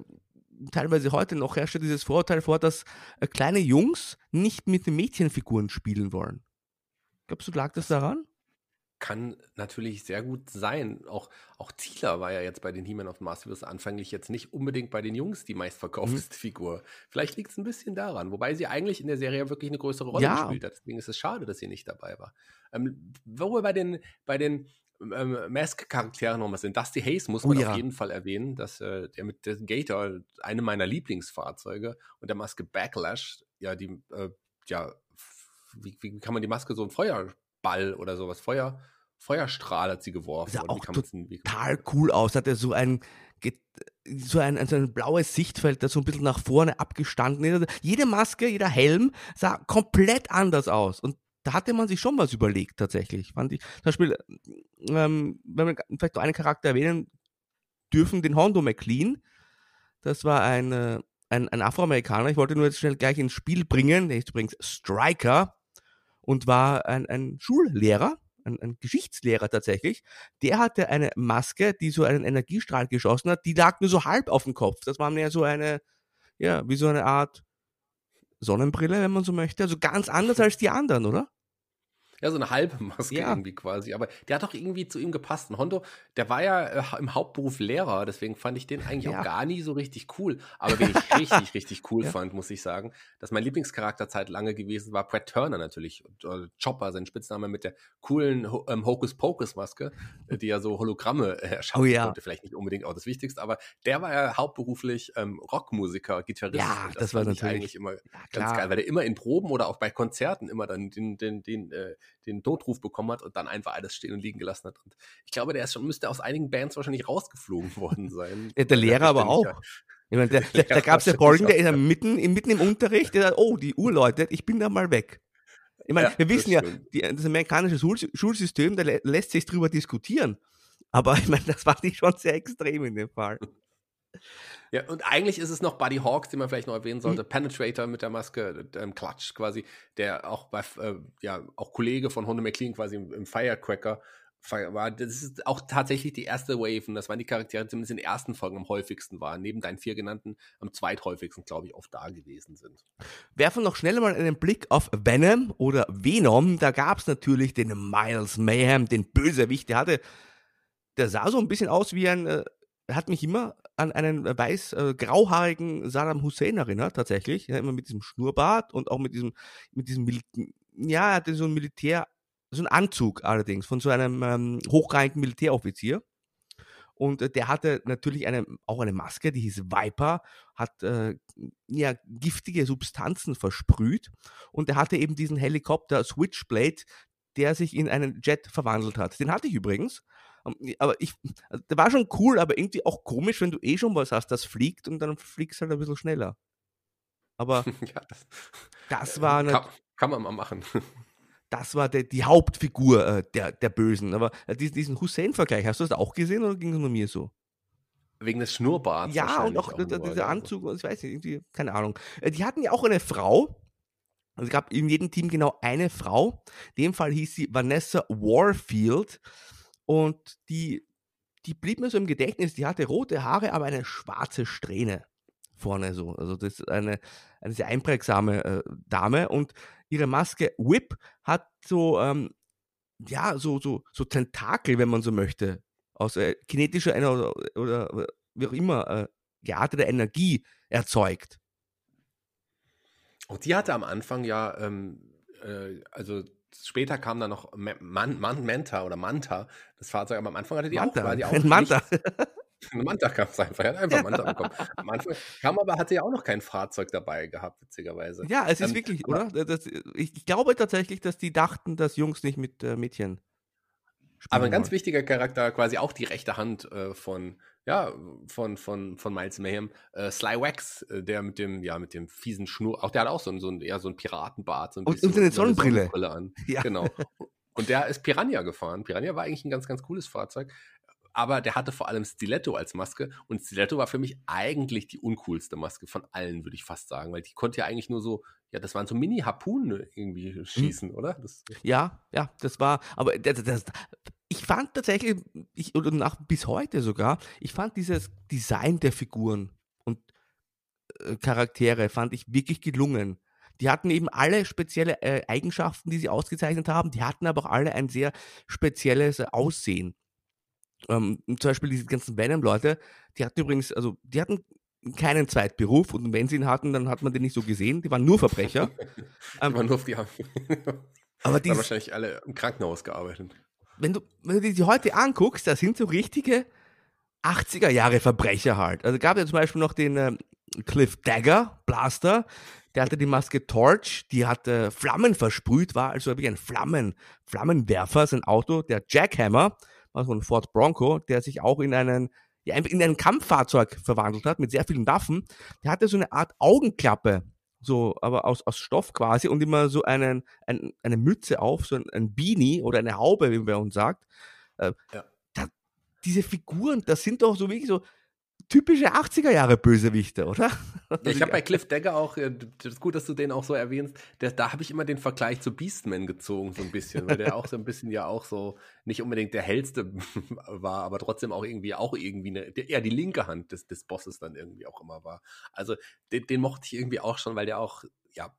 teilweise heute noch herrscht dieses Vorurteil vor, dass äh, kleine Jungs nicht mit den Mädchenfiguren spielen wollen. Glaubst du, lag das daran? Kann natürlich sehr gut sein. Auch, auch Thieler war ja jetzt bei den He-Man of Masterverse anfänglich jetzt nicht unbedingt bei den Jungs die meistverkaufteste mhm. Figur. Vielleicht liegt es ein bisschen daran, wobei sie eigentlich in der Serie wirklich eine größere Rolle ja. gespielt hat. Deswegen ist es schade, dass sie nicht dabei war. Ähm, wo wir bei den, bei den ähm, Mask-Charakteren nochmal sind. Dusty Hayes muss man oh, ja. auf jeden Fall erwähnen, dass äh, der mit dem Gator, eine meiner Lieblingsfahrzeuge und der Maske Backlash, ja, die, äh, ja, wie, wie kann man die Maske so ein Feuer Ball oder sowas. Feuer, Feuerstrahl hat sie geworfen. Sah auch total cool aus. Hat er so ein, so ein, also ein blaues Sichtfeld, das so ein bisschen nach vorne abgestanden ist. Also jede Maske, jeder Helm sah komplett anders aus. Und da hatte man sich schon was überlegt, tatsächlich. Fand ich. Zum Beispiel, ähm, wenn wir vielleicht noch einen Charakter erwähnen dürfen, den Hondo McLean. Das war ein, ein, ein Afroamerikaner. Ich wollte nur jetzt schnell gleich ins Spiel bringen. Der ist übrigens Striker und war ein, ein Schullehrer, ein, ein Geschichtslehrer tatsächlich, der hatte eine Maske, die so einen Energiestrahl geschossen hat, die lag nur so halb auf dem Kopf. Das war mehr so eine, ja, wie so eine Art Sonnenbrille, wenn man so möchte. Also ganz anders als die anderen, oder? Ja, so eine halbe Maske Ja. irgendwie quasi. Aber der hat doch irgendwie zu ihm gepasst. Und Hondo, der war ja äh, im Hauptberuf Lehrer, deswegen fand ich den eigentlich Ja. auch gar nie so richtig cool. Aber wen ich richtig, richtig cool Ja. fand, muss ich sagen, dass mein Lieblingscharakter Zeit lange gewesen war, Brad Turner natürlich. Und, äh, Chopper, sein Spitzname mit der coolen Ho ähm, Hocus-Pocus-Maske, äh, die ja so Hologramme äh, erschaffen Oh ja. konnte. Vielleicht nicht unbedingt auch das Wichtigste, aber der war ja hauptberuflich ähm, Rockmusiker, Gitarrist. Ja, Und das war natürlich- eigentlich immer Ganz geil, weil der immer in Proben oder auch bei Konzerten immer dann den, den, den, äh, den Notruf bekommen hat und dann einfach alles stehen und liegen gelassen hat. Und ich glaube, der ist schon, müsste aus einigen Bands wahrscheinlich rausgeflogen worden sein. Ja, der Weil Lehrer aber auch. Ich meine, der, der, da Ja, gab es ja Folgen, der das ist ja mitten, im- mitten im Unterricht, der sagt, oh, die Uhr läutet, ich bin da mal weg. Ich meine, Ja, wir das wissen ja, stimmt. die, das amerikanische Schul Schulsystem, da lä lässt sich drüber diskutieren. Aber ich meine, das fand ich schon sehr extrem in dem Fall. Ja, und eigentlich ist es noch Buddy Hawks, den man vielleicht noch Mhm. erwähnen sollte. Penetrator mit der Maske, ähm, Klatsch quasi, der auch bei, äh, ja, auch Kollege von Hunde McLean quasi im, im Firecracker war. Das ist auch tatsächlich die erste Wave und das waren die Charaktere, die zumindest in den ersten Folgen am häufigsten waren. Neben deinen vier genannten am zweithäufigsten, glaube ich, oft da gewesen sind. Werfen noch schnell mal einen Blick auf Venom oder Venom. Da gab es natürlich den Miles Mayhem, den Bösewicht. Der hatte, der sah so ein bisschen aus wie ein, äh, hat mich immer an einen weiß äh, grauhaarigen Saddam Hussein erinnert, tatsächlich. Ja, immer mit diesem Schnurrbart und auch mit diesem, mit diesem, Mil ja, er hatte so ein Militär, so ein Anzug allerdings von so einem ähm, hochrangigen Militäroffizier. Und äh, der hatte natürlich eine, auch eine Maske, die hieß Viper, hat äh, ja, giftige Substanzen versprüht und er hatte eben diesen Helikopter Switchblade, der sich in einen Jet verwandelt hat. Den hatte ich übrigens. Ähm, Aber ich, also der war schon cool, aber irgendwie auch komisch, wenn du eh schon was hast, das fliegt und dann fliegst halt ein bisschen schneller. Aber ja, das, das war, eine, kann, kann man mal machen. das war der, die Hauptfigur äh, der, der Bösen. Aber äh, diesen, Hussein-Vergleich, hast du das auch gesehen oder ging es nur mir so? Wegen des Schnurrbarts. Ja, und auch, nur, dieser? Anzug, und ich weiß nicht, irgendwie, keine Ahnung. Äh, Die hatten ja auch eine Frau. Also es gab in jedem Team genau eine Frau. In dem Fall hieß sie Vanessa Warfield. Und die, die blieb mir so im Gedächtnis. Die hatte rote Haare, aber eine schwarze Strähne vorne so. Also das ist eine, eine sehr einprägsame äh, Dame. Und ihre Maske Whip hat so, ähm, ja, so, so, so Tentakel, wenn man so möchte, aus äh, kinetischer oder, oder wie auch immer äh, gearteter Energie erzeugt. Und die hatte am Anfang ja, ähm, äh, also später kam dann noch Ma- Man, Man, Manta oder Manta, das Fahrzeug, aber am Anfang hatte die Manta, auch, war die auch Manta. Manta kam es einfach, er hat einfach Manta bekommen. Am Anfang kam aber, hatte ja auch noch kein Fahrzeug dabei gehabt, witzigerweise. Ja, es ist Ähm, wirklich, oder? Das, ich, glaube tatsächlich, dass die dachten, dass Jungs nicht mit äh, Mädchen Aber ein ganz wichtiger Charakter, quasi auch die rechte Hand äh, von, ja, von, von, von Miles Mayhem, äh, Sly Wax, äh, der mit dem, ja, mit dem fiesen Schnur, auch der hat auch so ein, so ein, eher so ein Piratenbart. So ein Und- bisschen, und so eine so Sonnenbrille. an. Ja. Genau. Und der ist Piranha gefahren. Piranha war eigentlich ein ganz, ganz cooles Fahrzeug. Aber der hatte vor allem Stiletto als Maske. Und Stiletto war für mich eigentlich die uncoolste Maske von allen, würde ich fast sagen. Weil die konnte ja eigentlich nur so, ja, das waren so Mini-Harpunen irgendwie schießen, oder? Das, Ja, ja, das war, aber das, das, ich fand tatsächlich, ich, oder nach, bis heute sogar, ich fand dieses Design der Figuren und äh, Charaktere, fand ich wirklich gelungen. Die hatten eben alle spezielle äh, Eigenschaften, die sie ausgezeichnet haben, die hatten aber auch alle ein sehr spezielles äh, Aussehen. Ähm, zum Beispiel diese ganzen Venom-Leute, die hatten übrigens, also die hatten keinen Zweitberuf und wenn sie ihn hatten, dann hat man den nicht so gesehen, die waren nur Verbrecher. Ähm, aber nur auf die aber Die haben wahrscheinlich alle im Krankenhaus gearbeitet. wenn du, wenn du dir die heute anguckst, da sind so richtige 80er Jahre Verbrecher halt. Also gab ja zum Beispiel noch den ähm, Cliff Dagger, Blaster, der hatte die Maske Torch, die hatte Flammen versprüht, war also wie ein Flammen, Flammenwerfer, sein Auto, der Jackhammer, war so ein Ford Bronco, der sich auch in einen, in ein Kampffahrzeug verwandelt hat, mit sehr vielen Waffen. Der hatte so eine Art Augenklappe, so, aber aus, aus Stoff quasi und immer so einen, ein, eine Mütze auf, so ein, ein Beanie oder eine Haube, wie man uns sagt. Äh, Ja. da, diese Figuren, das sind doch so wirklich so typische 80er Jahre Bösewichte, oder? Ja, ich habe bei Cliff Dagger auch, äh, das ist gut, dass du den auch so erwähnst, der, da habe ich immer den Vergleich zu Beastman gezogen, so ein bisschen, weil der auch so ein bisschen ja auch so nicht unbedingt der hellste war, aber trotzdem auch irgendwie auch irgendwie eine, eher die linke Hand des, des Bosses dann irgendwie auch immer war. Also den, den mochte ich irgendwie auch schon, weil der auch, ja,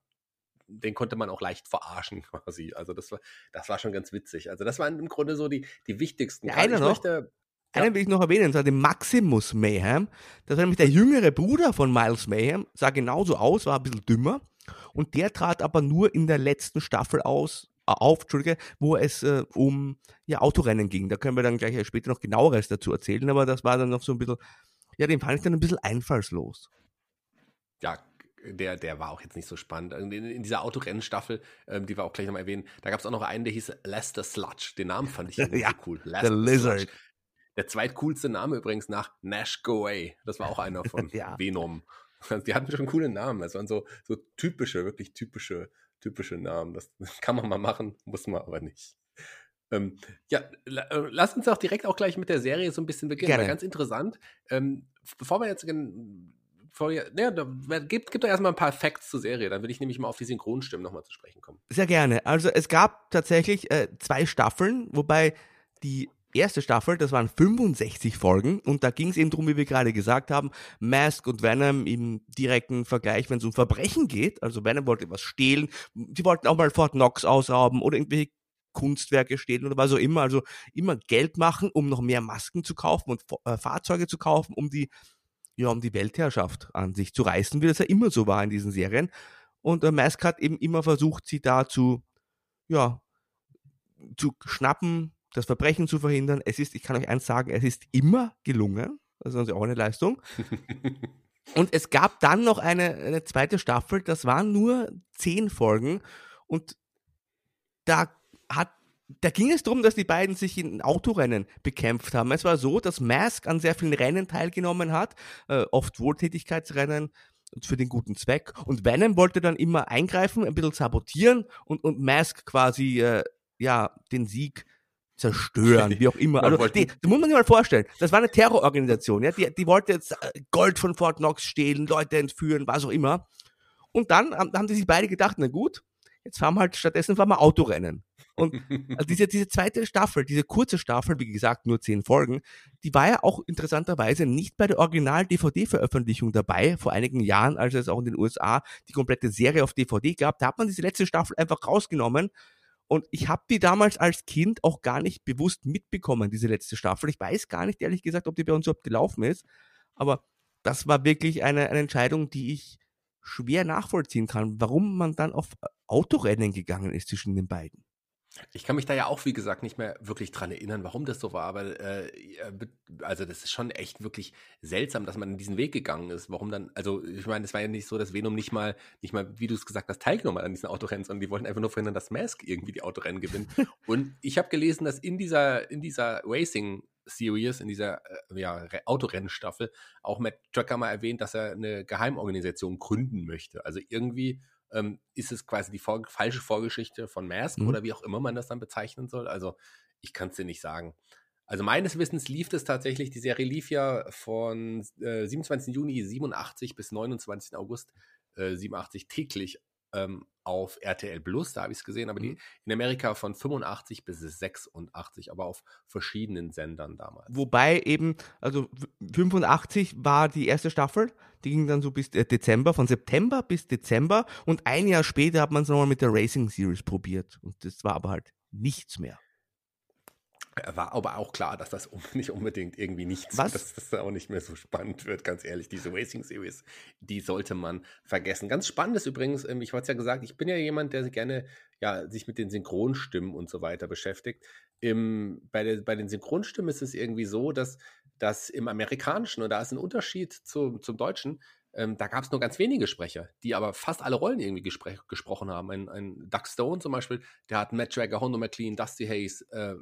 den konnte man auch leicht verarschen quasi. Also das war, das war schon ganz witzig. Also das waren im Grunde so die, die wichtigsten. Ja, einer noch, möchte, ja. Einen will ich noch erwähnen, und zwar den Maximus Mayhem. Das war nämlich der jüngere Bruder von Miles Mayhem, sah genauso aus, war ein bisschen dümmer. Und der trat aber nur in der letzten Staffel aus, äh, auf, Entschuldige, wo es äh, um ja, Autorennen ging. Da können wir dann gleich später noch genaueres dazu erzählen, aber das war dann noch so ein bisschen, ja, den fand ich dann ein bisschen einfallslos. Ja, der, der war auch jetzt nicht so spannend. In, in dieser Autorennenstaffel, ähm, die wir auch gleich nochmal erwähnen, da gab es auch noch einen, der hieß Lester Sludge. Den Namen fand ich ja, cool. Lester The Lizard. Sludge. Der zweitcoolste Name übrigens nach Nash Go Away. Das war auch einer von ja. Venom. Die hatten schon coole Namen. Das waren so, so typische, wirklich typische, typische Namen. Das kann man mal machen, muss man aber nicht. Ähm, ja, äh, lass uns auch direkt auch gleich mit der Serie so ein bisschen beginnen. Gerne. Ganz interessant. Ähm, bevor wir jetzt bevor ihr, ja, da, gibt, gibt doch erstmal ein paar Facts zur Serie, dann will ich nämlich mal auf die Synchronstimmen nochmal zu sprechen kommen. Sehr gerne. Also es gab tatsächlich äh, zwei Staffeln, wobei die erste Staffel, das waren 65 Folgen und da ging es eben darum, wie wir gerade gesagt haben, Mask und Venom im direkten Vergleich, wenn es um Verbrechen geht. Also Venom wollte was stehlen, sie wollten auch mal Fort Knox ausrauben oder irgendwelche Kunstwerke stehlen oder was auch immer. Also immer Geld machen, um noch mehr Masken zu kaufen und äh, Fahrzeuge zu kaufen, um die, ja, um die Weltherrschaft an sich zu reißen, wie das ja immer so war in diesen Serien. Und äh, Mask hat eben immer versucht, sie da zu, ja, zu schnappen, das Verbrechen zu verhindern. Es ist, ich kann euch eins sagen, es ist immer gelungen. Das ist also auch eine Leistung. Und es gab dann noch eine, eine zweite Staffel, das waren nur zehn Folgen. Und da hat da ging es darum, dass die beiden sich in Autorennen bekämpft haben. Es war so, dass Mask an sehr vielen Rennen teilgenommen hat, äh, oft Wohltätigkeitsrennen für den guten Zweck. Und Venom wollte dann immer eingreifen, ein bisschen sabotieren und, und Mask quasi äh, ja den Sieg zerstören, wie auch immer. Also, die, das muss man sich mal vorstellen. Das war eine Terrororganisation, ja. Die, die wollte jetzt äh, Gold von Fort Knox stehlen, Leute entführen, was auch immer. Und dann haben, haben die sich beide gedacht, na gut, jetzt fahren wir halt, stattdessen fahren wir Autorennen. Und also diese, diese zweite Staffel, diese kurze Staffel, wie gesagt, nur zehn Folgen, die war ja auch interessanterweise nicht bei der Original-DVD-Veröffentlichung dabei, vor einigen Jahren, als es auch in den USA die komplette Serie auf DVD gab. Da hat man diese letzte Staffel einfach rausgenommen und ich habe die damals als Kind auch gar nicht bewusst mitbekommen, diese letzte Staffel. Ich weiß gar nicht, ehrlich gesagt, ob die bei uns überhaupt gelaufen ist. Aber das war wirklich eine, eine Entscheidung, die ich schwer nachvollziehen kann, warum man dann auf Autorennen gegangen ist zwischen den beiden. Ich kann mich da ja auch, wie gesagt, nicht mehr wirklich dran erinnern, warum das so war, aber äh, also das ist schon echt wirklich seltsam, dass man diesen Weg gegangen ist. Warum dann, also ich meine, es war ja nicht so, dass Venom nicht mal, nicht mal, wie du es gesagt hast, teilgenommen hat an diesen Autorennen, sondern die wollten einfach nur verhindern, dass Mask irgendwie die Autorennen gewinnt. Und ich habe gelesen, dass in dieser, in dieser Racing Series, in dieser äh, ja, Autorennenstaffel, auch Matt Tracker mal erwähnt, dass er eine Geheimorganisation gründen möchte. Also irgendwie ähm, ist es quasi die vor falsche Vorgeschichte von Mask mhm. oder wie auch immer man das dann bezeichnen soll. Also ich kann es dir nicht sagen. Also meines Wissens lief es tatsächlich, die Serie lief ja von äh, 27. Juni 87 bis 29. August äh, 87 täglich ähm, auf RTL Plus, da habe ich es gesehen, aber die mhm. in Amerika von 85 bis 86, aber auf verschiedenen Sendern damals. Wobei eben, also 85 war die erste Staffel, die ging dann so bis äh, Dezember, von September bis Dezember und ein Jahr später hat man es nochmal mit der Racing Series probiert und das war aber halt nichts mehr. War aber auch klar, dass das nicht unbedingt irgendwie nichts, Was? dass das auch nicht mehr so spannend wird, ganz ehrlich. Diese Racing Series, die sollte man vergessen. Ganz spannend ist übrigens, ähm, ich hatte es ja gesagt, ich bin ja jemand, der gerne ja, sich mit den Synchronstimmen und so weiter beschäftigt. Im, bei, der, bei den Synchronstimmen ist es irgendwie so, dass, dass im Amerikanischen, und da ist ein Unterschied zu, zum Deutschen, ähm, da gab es nur ganz wenige Sprecher, die aber fast alle Rollen irgendwie gesprochen haben. Ein, ein Doug Stone zum Beispiel, der hat Matt Tracker, Hondo McLean, Dusty Hayes, äh,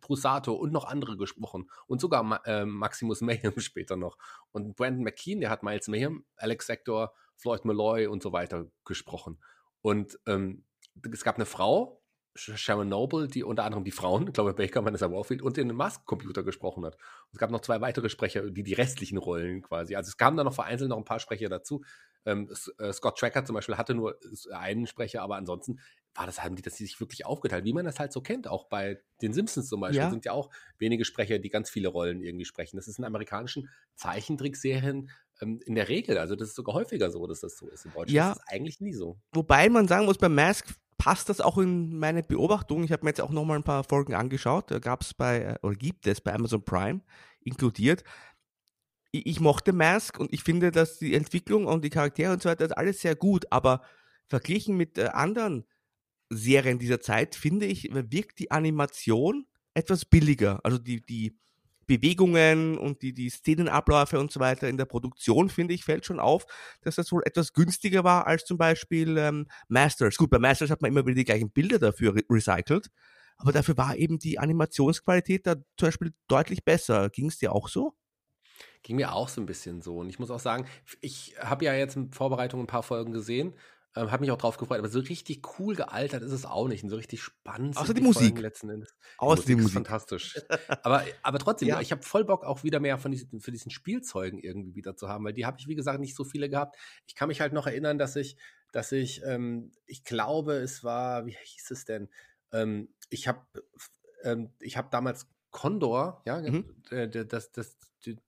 Prusato und noch andere gesprochen. Und sogar äh, Maximus Mayhem später noch. Und Brandon McKean, der hat Miles Mayhem, Alex Sector, Floyd Malloy und so weiter gesprochen. Und ähm, es gab eine Frau, Sharon Noble, die unter anderem die Frauen, ich glaube Baker, Vanessa Warfield und den Mask-Computer gesprochen hat. Und es gab noch zwei weitere Sprecher, die die restlichen Rollen quasi. Also es kamen da noch vereinzelt noch ein paar Sprecher dazu. Ähm, äh, Scott Tracker zum Beispiel hatte nur einen Sprecher, aber ansonsten war das, haben die, dass die sich wirklich aufgeteilt, wie man das halt so kennt. Auch bei den Simpsons zum Beispiel Ja. sind ja auch wenige Sprecher, die ganz viele Rollen irgendwie sprechen. Das ist in amerikanischen Zeichentrickserien ähm, in der Regel, also das ist sogar häufiger so, dass das so ist. In Deutschland Ja. ist das eigentlich nie so. Wobei man sagen muss, bei Mask passt das auch in meine Beobachtung. Ich habe mir jetzt auch noch mal ein paar Folgen angeschaut. Da gab es bei, äh, oder gibt es bei Amazon Prime inkludiert. Ich, mochte Mask und ich finde, dass die Entwicklung und die Charaktere und so weiter, das ist alles sehr gut. Aber verglichen mit äh, anderen Serien dieser Zeit, finde ich, wirkt die Animation etwas billiger. Also die, die Bewegungen und die, die Szenenabläufe und so weiter in der Produktion, finde ich, fällt schon auf, dass das wohl etwas günstiger war als zum Beispiel ähm, Masters. Gut, bei Masters hat man immer wieder die gleichen Bilder dafür re recycelt, aber dafür war eben die Animationsqualität da zum Beispiel deutlich besser. Ging es dir auch so? Ging mir auch so ein bisschen so. Und ich muss auch sagen, ich habe ja jetzt in Vorbereitung ein paar Folgen gesehen, ähm, habe mich auch drauf gefreut, aber so richtig cool gealtert ist es auch nicht. Und so richtig spannend. Außer die Musik. Letzten Endes. Außer die ist Musik. fantastisch. aber, aber trotzdem, Ja. ich habe voll Bock, auch wieder mehr von diesen, für diesen Spielzeugen irgendwie wieder zu haben, weil die habe ich, wie gesagt, nicht so viele gehabt. Ich kann mich halt noch erinnern, dass ich, dass ich, ähm, ich glaube, es war, wie hieß es denn? Ähm, ich habe ähm, ich habe damals Condor, ja, Mhm. das, das, das,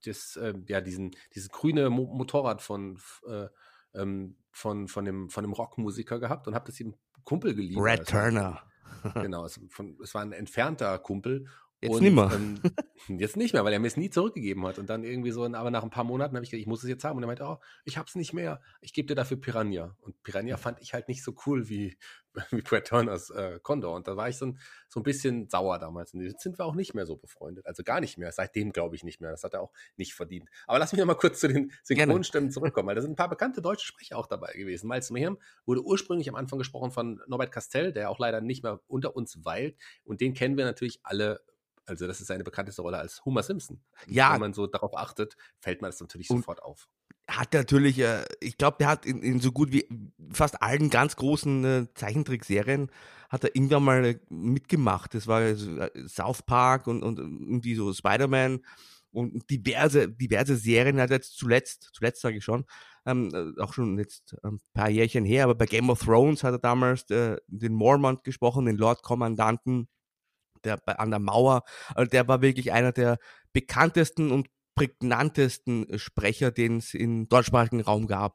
das äh, ja, diesen, dieses grüne Mo Motorrad von, äh, ähm, von, von, dem, von dem Rockmusiker gehabt und habe das ihm Kumpel geliehen. Brad war- Turner. Genau, es, von, es war ein entfernter Kumpel. Jetzt Und, nimmer. Ähm, jetzt nicht mehr, weil er mir es nie zurückgegeben hat. Und dann irgendwie so, aber nach ein paar Monaten habe ich gesagt, ich muss es jetzt haben. Und er meinte, oh, ich habe es nicht mehr. Ich gebe dir dafür Piranha. Und Piranha fand ich halt nicht so cool wie, wie Brad Turners äh, Condor. Und da war ich so ein, so ein bisschen sauer damals. Und jetzt sind wir auch nicht mehr so befreundet. Also gar nicht mehr. Seitdem glaube ich nicht mehr. Das hat er auch nicht verdient. Aber lass mich noch mal kurz zu den Synchronstimmen zurückkommen, weil da sind ein paar bekannte deutsche Sprecher auch dabei gewesen. Miles Mehem wurde ursprünglich am Anfang gesprochen von Norbert Castell, der auch leider nicht mehr unter uns weilt. Und den kennen wir natürlich alle also das ist seine bekannteste Rolle als Homer Simpson. Ja. Wenn man so darauf achtet, fällt man das natürlich Und- sofort auf. hat natürlich, äh, ich glaube, der hat in, in so gut wie fast allen ganz großen äh, Zeichentrickserien hat er irgendwann mal äh, mitgemacht. Das war äh, South Park und, und irgendwie so Spider-Man und diverse, diverse Serien hat er jetzt zuletzt, zuletzt sage ich schon, ähm, äh, auch schon jetzt ein paar Jährchen her, aber bei Game of Thrones hat er damals äh, den Mormont gesprochen, den Lord Kommandanten, der an der Mauer, also der war wirklich einer der bekanntesten und prägnantesten Sprecher, den es im deutschsprachigen Raum gab.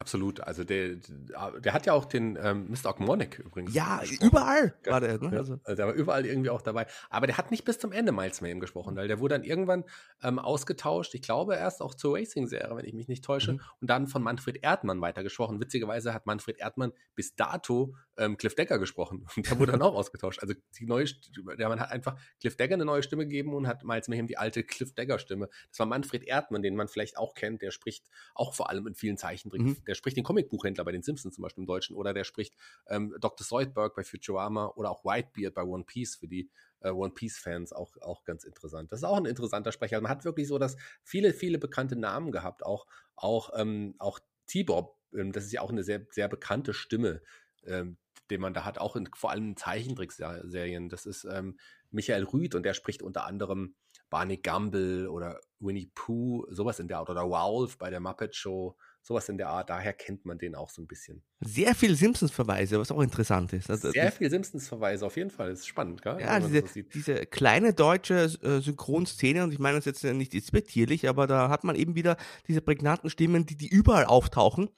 Absolut. Also der, der hat ja auch den ähm, Mr. Ogmonic übrigens. Ja, gesprochen. überall war der. Ne? Also, also der war überall irgendwie auch dabei. Aber der hat nicht bis zum Ende Miles Mayhem gesprochen, weil der wurde dann irgendwann ähm, ausgetauscht. Ich glaube erst auch zur Racing-Serie, wenn ich mich nicht täusche. Mhm. Und dann von Manfred Erdmann weitergesprochen. Witzigerweise hat Manfred Erdmann bis dato ähm, Cliff Decker gesprochen. Und der wurde dann auch ausgetauscht. Also die neue, St- der man hat einfach Cliff Decker eine neue Stimme gegeben und hat Miles Mayhem die alte Cliff Decker-Stimme. Das war Manfred Erdmann, den man vielleicht auch kennt. Der spricht auch vor allem in vielen Zeichentricken. Mhm. Der spricht den Comicbuchhändler bei den Simpsons zum Beispiel im Deutschen oder der spricht ähm, Dr. Zoidberg bei Futurama oder auch Whitebeard bei One Piece für die äh, One Piece-Fans auch, auch ganz interessant. Das ist auch ein interessanter Sprecher. Also man hat wirklich so das viele, viele bekannte Namen gehabt. Auch, auch, ähm, auch T-Bob, ähm, das ist ja auch eine sehr, sehr bekannte Stimme, ähm, den man da hat, auch in, vor allem in Zeichentrickserien. Das ist ähm, Michael Rüth und der spricht unter anderem Barney Gumble oder Winnie Pooh, sowas in der Art. Oder Wolf bei der Muppet Show, sowas in der Art. Daher kennt man den auch so ein bisschen. sehr viel Simpsons-Verweise, was auch interessant ist. Also, Sehr viel Simpsons-Verweise, auf jeden Fall. Das ist spannend, gell? ja, diese, so diese kleine deutsche äh, Synchronszene, und ich meine das jetzt nicht despektierlich, aber da hat man eben wieder diese prägnanten Stimmen, die, die überall auftauchen,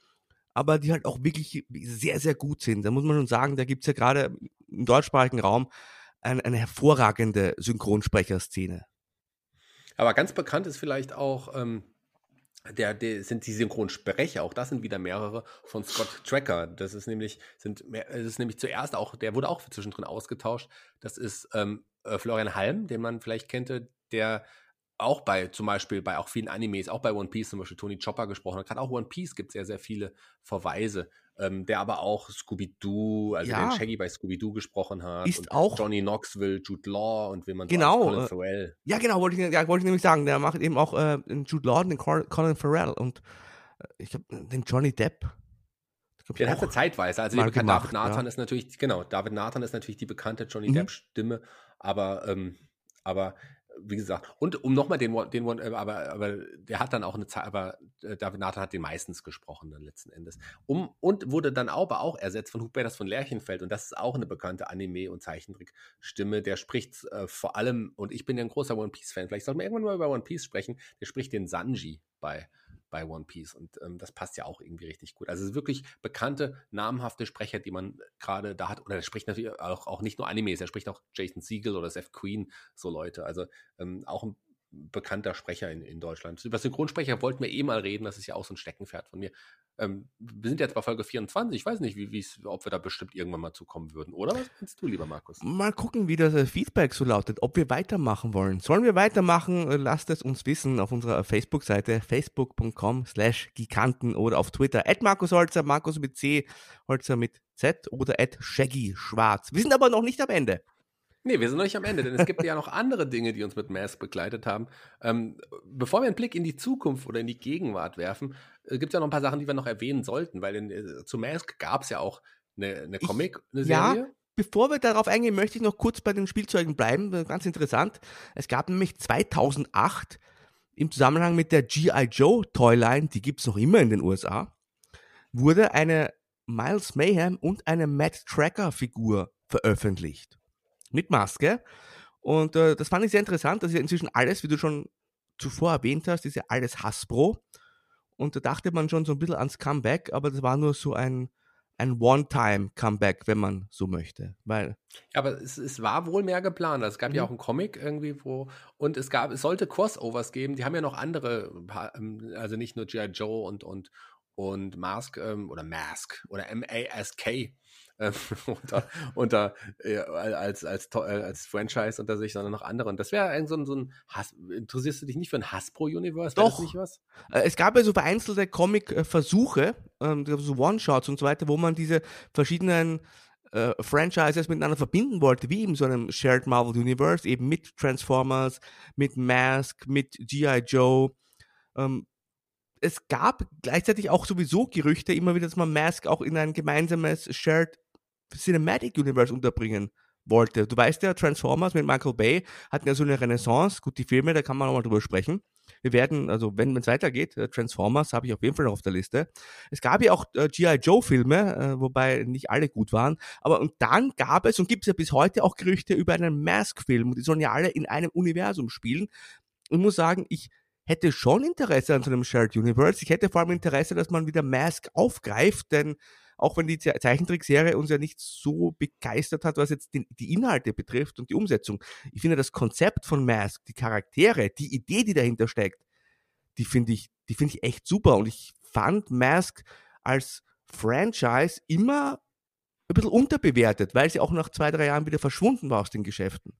aber die halt auch wirklich sehr, sehr gut sind. Da muss man schon sagen, da gibt's ja gerade im deutschsprachigen Raum ein, eine hervorragende Synchronsprecherszene. Aber ganz bekannt ist vielleicht auch, ähm, der, der sind die Synchronsprecher, auch das sind wieder mehrere von Scott Tracker. Das ist nämlich, sind mehr, es ist nämlich zuerst auch, der wurde auch zwischendrin ausgetauscht. Das ist ähm, äh, Florian Halm, den man vielleicht kannte, der auch bei, zum Beispiel bei auch vielen Animes, auch bei One Piece zum Beispiel Tony Chopper gesprochen hat. Gerade auch One Piece gibt es sehr, sehr viele Verweise. Ähm, der aber auch Scooby-Doo, also Ja. den Shaggy bei Scooby-Doo gesprochen hat. Ist und auch- Johnny Knoxville, Jude Law und wie man so Genau, als Colin äh, Farrell. Ja, genau, wollte ich, ja, wollte ich nämlich sagen. Der macht eben auch äh, Jude Law und den Col- Colin Farrell und äh, ich glaube, den Johnny Depp. Den hat er zeitweise. Also die bekannte David Nathan ja. ist natürlich, genau, David Nathan ist natürlich die bekannte Johnny mhm. Depp-Stimme, aber, ähm, aber wie gesagt, und um nochmal den, den One, äh, aber, aber der hat dann auch eine Zeit, aber äh, David Nathan hat den meistens gesprochen dann letzten Endes. Um, und wurde dann aber auch ersetzt von Peters von Lerchenfeld und das ist auch eine bekannte Anime- und Zeichentrickstimme. Der spricht äh, vor allem, und ich bin ja ein großer One Piece-Fan, vielleicht sollten wir irgendwann mal über One Piece sprechen, der spricht den Sanji bei bei One Piece. Und ähm, das passt ja auch irgendwie richtig gut. Also wirklich bekannte, namhafte Sprecher, die man gerade da hat. Oder er spricht natürlich auch, auch nicht nur Animes, er spricht auch Jason Siegel oder Seth Queen, so Leute. Also ähm, auch ein bekannter Sprecher in, in Deutschland. Über Synchronsprecher wollten wir eh mal reden, das ist ja auch so ein Steckenpferd von mir. Ähm, wir sind jetzt bei Folge 24, ich weiß nicht, wie, ob wir da bestimmt irgendwann mal zukommen würden, oder? Was meinst du, lieber Markus? Mal gucken, wie das äh, Feedback so lautet, ob wir weitermachen wollen. Sollen wir weitermachen? Äh, lasst es uns wissen auf unserer Facebook-Seite facebook.com slash giganten oder auf Twitter at Markus Holzer, Markus mit C, Holzer mit Z oder at Shaggy Schwarz. Wir sind aber noch nicht am Ende. Nee, wir sind noch nicht am Ende, denn es gibt ja noch andere Dinge, die uns mit Mask begleitet haben. Ähm, bevor wir einen Blick in die Zukunft oder in die Gegenwart werfen, äh, gibt es ja noch ein paar Sachen, die wir noch erwähnen sollten, weil in, äh, zu Mask gab es ja auch eine, eine Comic, eine Serie. Ja, bevor wir darauf eingehen, möchte ich noch kurz bei den Spielzeugen bleiben. Ganz interessant. Es gab nämlich 2008 im Zusammenhang mit der G.I. Joe Toyline, die gibt es noch immer in den USA, wurde eine Miles Mayhem und eine Matt Tracker Figur veröffentlicht mit Maske. Und äh, das fand ich sehr interessant. Das ist ja inzwischen alles, wie du schon zuvor erwähnt hast, ist ja alles Hasbro. Und da dachte man schon so ein bisschen ans Comeback, aber das war nur so ein, ein One-Time-Comeback, wenn man so möchte. Weil ja, aber es, es war wohl mehr geplant. Also es gab mhm. ja auch einen Comic irgendwie, wo und es gab, es sollte Crossovers geben. Die haben ja noch andere, ähm, also nicht nur G.I. Joe und, und, und Mask ähm, oder Mask oder M-A-S-K äh, unter, unter äh, als, als, äh, als Franchise unter sich, sondern noch andere. Und das wäre so ein, so ein Hass, interessierst du dich nicht für ein Hasbro-Universe? Doch. Nicht was? Äh, es gab ja so vereinzelte Comic-Versuche, ähm, so One-Shots und so weiter, wo man diese verschiedenen äh, Franchises miteinander verbinden wollte, wie eben so einem Shared Marvel Universe, eben mit Transformers, mit Mask, mit G.I. Joe. Ähm, es gab gleichzeitig auch sowieso Gerüchte immer wieder, dass man Mask auch in ein gemeinsames Shared Cinematic Universe unterbringen wollte. Du weißt ja, Transformers mit Michael Bay hatten ja so eine Renaissance. Gut, die Filme, da kann man auch mal drüber sprechen. Wir werden, also wenn es weitergeht, äh, Transformers habe ich auf jeden Fall noch auf der Liste. Es gab ja auch äh, G.I. Joe-Filme, äh, wobei nicht alle gut waren. Aber und dann gab es und gibt es ja bis heute auch Gerüchte über einen Mask-Film. Die sollen ja alle in einem Universum spielen. Und muss sagen, ich hätte schon Interesse an so einem Shared Universe. Ich hätte vor allem Interesse, dass man wieder Mask aufgreift, denn auch wenn die Zeichentrickserie uns ja nicht so begeistert hat, was jetzt den, die Inhalte betrifft und die Umsetzung. Ich finde das Konzept von Mask, die Charaktere, die Idee, die dahinter steckt, die finde ich, die finde ich echt super. Und ich fand Mask als Franchise immer ein bisschen unterbewertet, weil sie auch nach zwei, drei Jahren wieder verschwunden war aus den Geschäften.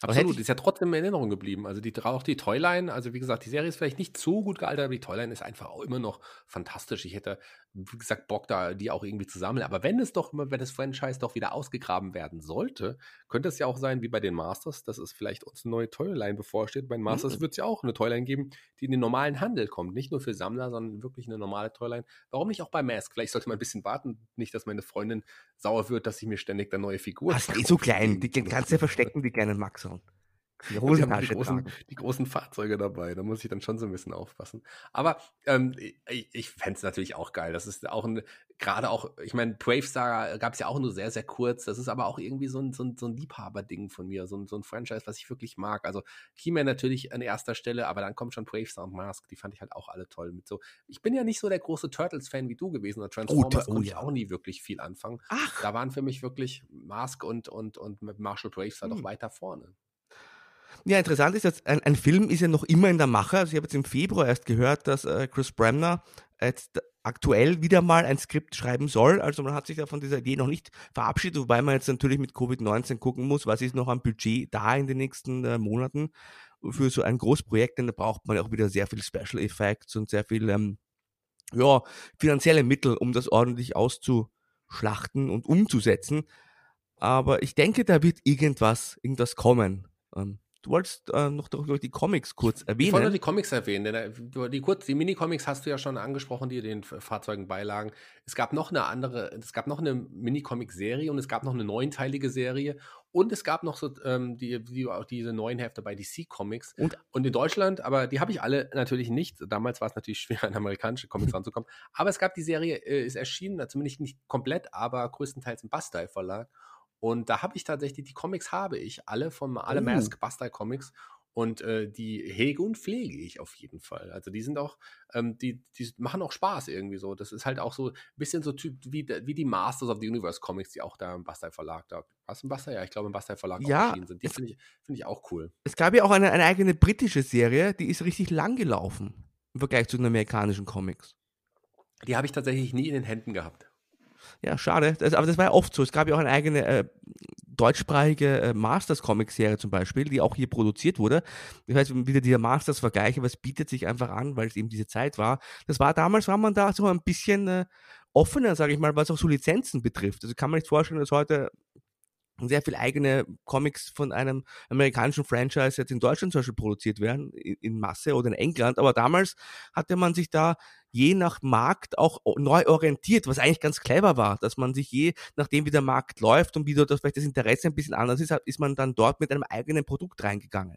Absolut, ist ja trotzdem in Erinnerung geblieben. Also die, auch die Toyline, also wie gesagt, die Serie ist vielleicht nicht so gut gealtert, aber die Toyline ist einfach auch immer noch fantastisch. Ich hätte, wie gesagt, Bock da, die auch irgendwie zu sammeln. Aber wenn es doch, wenn das Franchise doch wieder ausgegraben werden sollte, könnte es ja auch sein, wie bei den Masters, dass es vielleicht uns eine neue Toyline bevorsteht. Bei den Masters mhm. wird es ja auch eine Toyline geben, die in den normalen Handel kommt. Nicht nur für Sammler, sondern wirklich eine normale Toyline. Warum nicht auch bei Mask? Vielleicht sollte man ein bisschen warten, nicht, dass meine Freundin sauer wird, dass ich mir ständig da neue Figuren. Hast eh so klein, die kannst du ja verstecken, die kleinen Max. Die, Hosentasche die, großen, die großen Fahrzeuge dabei, da muss ich dann schon so ein bisschen aufpassen. Aber ähm, ich, ich fände es natürlich auch geil. Das ist auch ein, gerade auch, ich meine, Brave Star gab es ja auch nur sehr, sehr kurz. Das ist aber auch irgendwie so ein, so ein, so ein Liebhaber-Ding von mir, so ein, so ein Franchise, was ich wirklich mag. Also He-Man natürlich an erster Stelle, aber dann kommt schon Brave Star und Mask, die fand ich halt auch alle toll. Mit so, ich bin ja nicht so der große Turtles-Fan wie du gewesen, oder Transformers oh, oh, konnte ich auch nie wirklich viel anfangen. Ach. Da waren für mich wirklich Mask und, und, und Marshall Brave Star hm. doch weiter vorne. Ja, interessant ist jetzt, ein, ein, Film ist ja noch immer in der Mache. Also ich habe jetzt im Februar erst gehört, dass äh, Chris Bremner jetzt aktuell wieder mal ein Skript schreiben soll. Also man hat sich da von dieser Idee noch nicht verabschiedet, wobei man jetzt natürlich mit Covid-19 gucken muss, was ist noch am Budget da in den nächsten äh, Monaten für so ein Großprojekt, denn da braucht man ja auch wieder sehr viel Special Effects und sehr viel ähm, ja, finanzielle Mittel, um das ordentlich auszuschlachten und umzusetzen. Aber ich denke, da wird irgendwas, irgendwas kommen. Ähm, du wolltest äh, noch durch die Comics kurz erwähnen. Ich wollte die Comics erwähnen, denn äh, die, kurz, die Mini-Comics hast du ja schon angesprochen, die den Fahrzeugen beilagen. Es gab noch eine andere, es gab noch eine Mini-Comic-Serie und es gab noch eine neunteilige Serie und es gab noch so ähm, die, die, auch diese neuen Hefte bei DC Comics. Und, und in Deutschland, aber die habe ich alle natürlich nicht. Damals war es natürlich schwer, an amerikanische Comics ranzukommen. Aber es gab die Serie, äh, ist erschienen, zumindest nicht komplett, aber größtenteils im Bastei Verlag. Und da habe ich tatsächlich, die Comics habe ich, alle von alle oh. Mask Bastei Comics. Und äh, die hege und pflege ich auf jeden Fall. Also die sind auch, ähm, die, die machen auch Spaß irgendwie so. Das ist halt auch so ein bisschen so Typ wie, wie die Masters of the Universe Comics, die auch da im Bastei Verlag da. Was im Bastei? Ja, ich glaube im Bastei Verlag ja, auch erschienen sind. Die finde ich, find ich auch cool. Es gab ja auch eine, eine eigene britische Serie, die ist richtig lang gelaufen im Vergleich zu den amerikanischen Comics. Die habe ich tatsächlich nie in den Händen gehabt. Ja, schade. Das, aber das war ja oft so. Es gab ja auch eine eigene äh, deutschsprachige äh, Masters-Comic-Serie zum Beispiel, die auch hier produziert wurde. Das heißt, wieder dieser Masters-Vergleich, aber es bietet sich einfach an, weil es eben diese Zeit war. Das war damals, war man da so ein bisschen äh, offener, sage ich mal, was auch so Lizenzen betrifft. Also kann man nicht vorstellen, dass heute sehr viel eigene Comics von einem amerikanischen Franchise jetzt in Deutschland zum Beispiel produziert werden, in, in Masse oder in England. Aber damals hatte man sich da je nach Markt auch neu orientiert, was eigentlich ganz clever war, dass man sich je nachdem, wie der Markt läuft und wie dort vielleicht das Interesse ein bisschen anders ist, ist man dann dort mit einem eigenen Produkt reingegangen.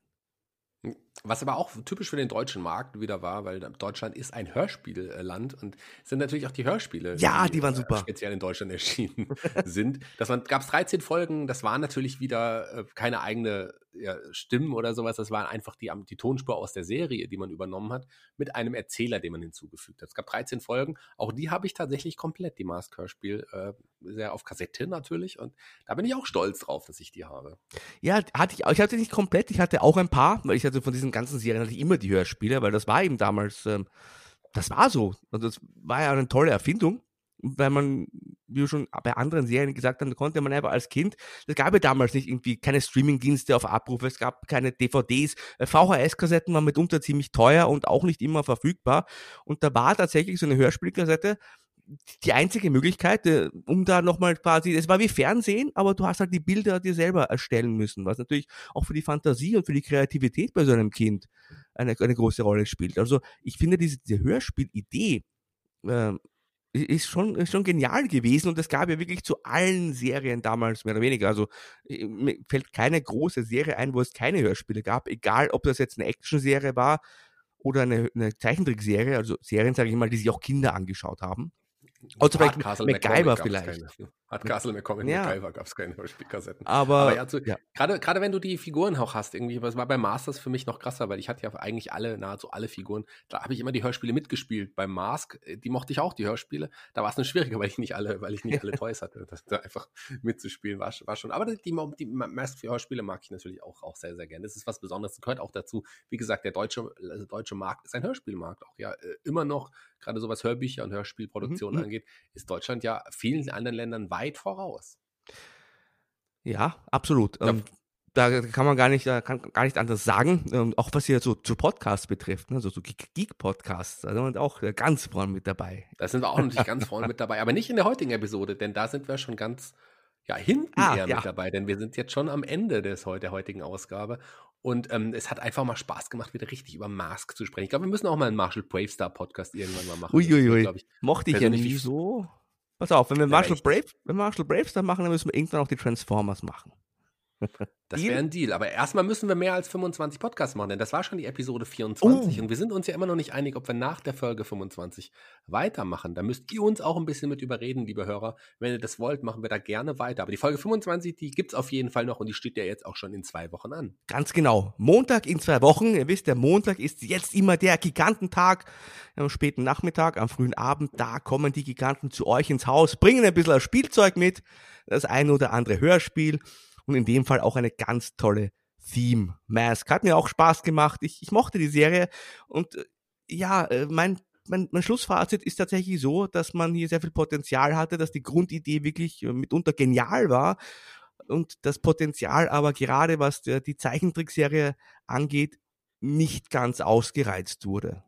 Was aber auch typisch für den deutschen Markt wieder war, weil Deutschland ist ein Hörspielland und sind natürlich auch die Hörspiele, ja, die, die waren äh, super. speziell in Deutschland erschienen sind. Das gab es 13 Folgen, das war natürlich wieder äh, keine eigene ja, Stimmen oder sowas, das war einfach die, die Tonspur aus der Serie, die man übernommen hat, mit einem Erzähler, den man hinzugefügt hat. Es gab 13 Folgen, auch die habe ich tatsächlich komplett, die Mask-Hörspiel, äh, sehr auf Kassette natürlich und da bin ich auch stolz drauf, dass ich die habe. Ja, hatte ich, ich hatte nicht komplett, ich hatte auch ein paar, weil ich hatte von diesen ganzen Serien hatte ich immer die Hörspiele, weil das war eben damals, ähm, das war so. Also das war ja eine tolle Erfindung weil man, wie du schon bei anderen Serien gesagt hast, konnte man einfach als Kind, es gab ja damals nicht irgendwie keine Streamingdienste auf Abruf, es gab keine DVDs, äh, VHS-Kassetten waren mitunter ziemlich teuer und auch nicht immer verfügbar. Und da war tatsächlich so eine Hörspielkassette die einzige Möglichkeit, äh, um da nochmal quasi, es war wie Fernsehen, aber du hast halt die Bilder dir selber erstellen müssen, was natürlich auch für die Fantasie und für die Kreativität bei so einem Kind eine, eine große Rolle spielt. Also ich finde diese, diese Hörspielidee, äh, ist schon, ist schon genial gewesen und es gab ja wirklich zu allen Serien damals mehr oder weniger. Also äh, mir fällt keine große Serie ein, wo es keine Hörspiele gab, egal ob das jetzt eine Actionserie war oder eine, eine Zeichentrickserie, also Serien, sage ich mal, die sich auch Kinder angeschaut haben. Also vielleicht MacGyver vielleicht. Hat Castle McCormick ja. MacGyver gab es keine Hörspielkassetten. Aber, Aber ja, zu, ja. Gerade, gerade wenn du die Figuren auch hast, irgendwie, was war bei Masters für mich noch krasser, weil ich hatte ja eigentlich alle, nahezu alle Figuren. Da habe ich immer die Hörspiele mitgespielt. Beim Mask, äh, die mochte ich auch, die Hörspiele. Da war es nur schwieriger, weil ich nicht alle, weil ich nicht alle Toys hatte. Das da einfach mitzuspielen war, war schon. Aber die, die Mask-Hörspiele mag ich natürlich auch, auch sehr, sehr gerne. Das ist was Besonderes. Das gehört auch dazu. Wie gesagt, der deutsche, also deutsche Markt ist ein Hörspielmarkt auch, ja. Äh, immer noch, gerade so was Hörbücher und Hörspielproduktionen mhm. angeht, ist Deutschland ja vielen anderen Ländern weit voraus. Ja, absolut. Ja. Ähm, da kann man gar nicht, kann gar nicht anders sagen. Ähm, auch was hier so zu Podcasts betrifft, ne? so, so Geek-Podcasts, da sind wir auch ganz vorne mit dabei. Da sind wir auch natürlich ganz vorne mit dabei, aber nicht in der heutigen Episode, denn da sind wir schon ganz ja, hinten ah, eher ja. mit dabei, denn wir sind jetzt schon am Ende des, der heutigen Ausgabe. Und ähm, es hat einfach mal Spaß gemacht, wieder richtig über Mask zu sprechen. Ich glaube, wir müssen auch mal einen Marshall Bravestar Podcast irgendwann mal machen. Uiuiui, mochte ich ja nicht so. Pass auf, wenn wir Marshall, Brave, wenn Marshall Bravestar machen, dann müssen wir irgendwann auch die Transformers machen. Das wäre ein Deal. Aber erstmal müssen wir mehr als 25 Podcasts machen, denn das war schon die Episode 24. Oh. Und wir sind uns ja immer noch nicht einig, ob wir nach der Folge 25 weitermachen. Da müsst ihr uns auch ein bisschen mit überreden, liebe Hörer. Wenn ihr das wollt, machen wir da gerne weiter. Aber die Folge 25, die gibt es auf jeden Fall noch und die steht ja jetzt auch schon in zwei Wochen an. Ganz genau. Montag in zwei Wochen. Ihr wisst, der Montag ist jetzt immer der Gigantentag. Am späten Nachmittag, am frühen Abend, da kommen die Giganten zu euch ins Haus, bringen ein bisschen Spielzeug mit, das ein oder andere Hörspiel und in dem Fall auch eine ganz tolle Theme Mask. Hat mir auch Spaß gemacht. Ich, ich mochte die Serie und äh, ja, äh, mein, mein, mein Schlussfazit ist tatsächlich so, dass man hier sehr viel Potenzial hatte, dass die Grundidee wirklich äh, mitunter genial war und das Potenzial aber gerade was die Zeichentrickserie angeht, nicht ganz ausgereizt wurde.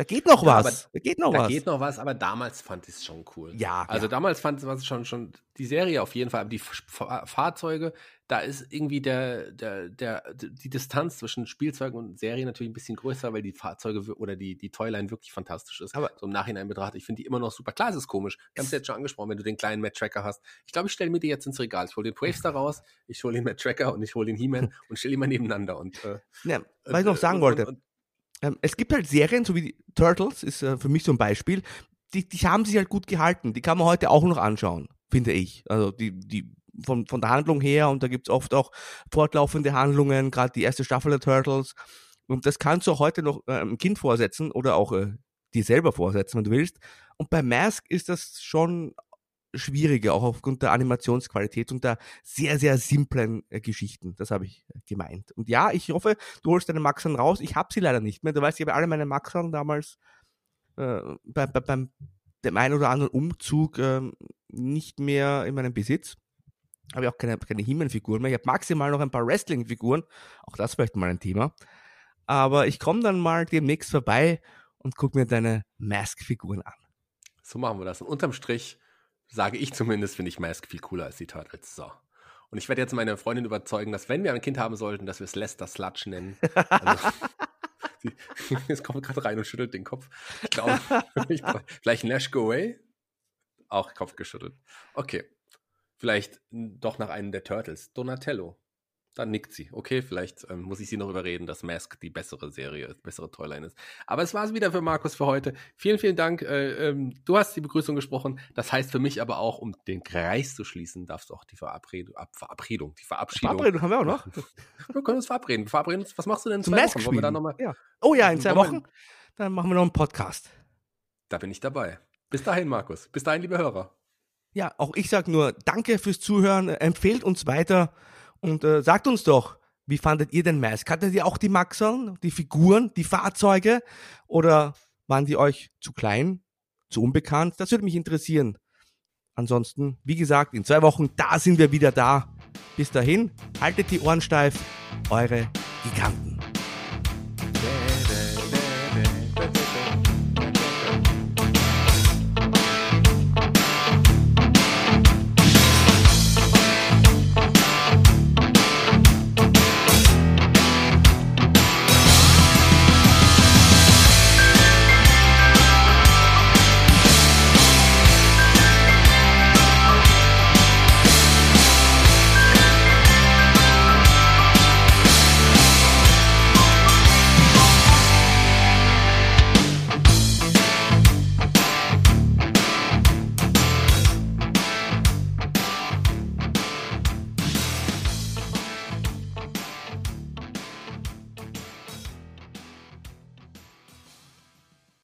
Da geht noch Ja, was. Da geht noch da was. geht noch was, aber damals fand ich es schon cool. Ja, Also ja. damals fand ich es schon, schon die Serie auf jeden Fall, aber die F Fahrzeuge, da ist irgendwie der, der, der, die Distanz zwischen Spielzeugen und Serie natürlich ein bisschen größer, weil die Fahrzeuge oder die, die Toyline wirklich fantastisch ist. Aber- so im Nachhinein betrachtet, ich finde die immer noch super. Klar, es ist komisch. Wir haben es jetzt schon angesprochen, wenn du den kleinen Matt Tracker hast. Ich glaube, ich stelle mir die jetzt ins Regal. Ich hole den Bravestar raus, ich hole den Matt Tracker und ich hole den He-Man und stelle die mal nebeneinander. Und, äh, Ja, was ich noch äh, sagen und, wollte. Und, und, Ähm, es gibt halt Serien, so wie Turtles, ist äh, für mich so ein Beispiel, die, die haben sich halt gut gehalten. Die kann man heute auch noch anschauen, finde ich. Also die, die von, von der Handlung her und da gibt's oft auch fortlaufende Handlungen, gerade die erste Staffel der Turtles. Und das kannst du heute noch äh, einem Kind vorsetzen oder auch äh, dir selber vorsetzen, wenn du willst. Und bei Mask ist das schon schwieriger, auch aufgrund der Animationsqualität und der sehr, sehr simplen äh, Geschichten. Das habe ich äh, gemeint. Und ja, ich hoffe, du holst deine Maxern raus. Ich habe sie leider nicht mehr. Du weißt, ich habe alle meine Maxern damals äh, bei, bei, beim dem einen oder anderen Umzug ähm, nicht mehr in meinem Besitz. Habe ich auch keine, keine He-Man-Figuren mehr. Ich habe maximal noch ein paar Wrestling-Figuren. Auch das vielleicht mal ein Thema. Aber ich komme dann mal demnächst vorbei und gucke mir deine Mask-Figuren an. So machen wir das. Und unterm Strich sage ich zumindest, finde ich Mask viel cooler als die Turtles. So. Und ich werde jetzt meine Freundin überzeugen, dass wenn wir ein Kind haben sollten, dass wir es Lester Sludge nennen. Also, sie, jetzt kommt gerade rein und schüttelt den Kopf. Ich glaube, ich glaub, vielleicht Nash Go Away? Auch Kopf geschüttelt. Okay. Vielleicht doch nach einem der Turtles. Donatello. Dann nickt sie. Okay, vielleicht ähm, muss ich sie noch überreden, dass Mask die bessere Serie ist, bessere Toyline ist. Aber es war es wieder für Markus für heute. Vielen, vielen Dank. Äh, ähm, du hast die Begrüßung gesprochen. Das heißt für mich aber auch, um den Kreis zu schließen, darfst du auch die Verabredung, Ab Verabredung die Verabschiedung. Verabredung haben wir auch noch. Wir können uns verabreden. Wir verabreden uns. Was machst du denn in zwei Mask Wochen? Wollen wir da spielen. nochmal? Ja. Oh ja, in zwei Wochen. Dann machen wir noch einen Podcast. Da bin ich dabei. Bis dahin, Markus. Bis dahin, liebe Hörer. Ja, auch ich sag nur Danke fürs Zuhören. Empfehlt uns weiter und äh, sagt uns doch, wie fandet ihr den Mask? Hattet ihr auch die Maxeln, die Figuren, die Fahrzeuge oder waren die euch zu klein, zu unbekannt? Das würde mich interessieren. Ansonsten, wie gesagt, in zwei Wochen, da sind wir wieder da. Bis dahin, haltet die Ohren steif, eure Giganten.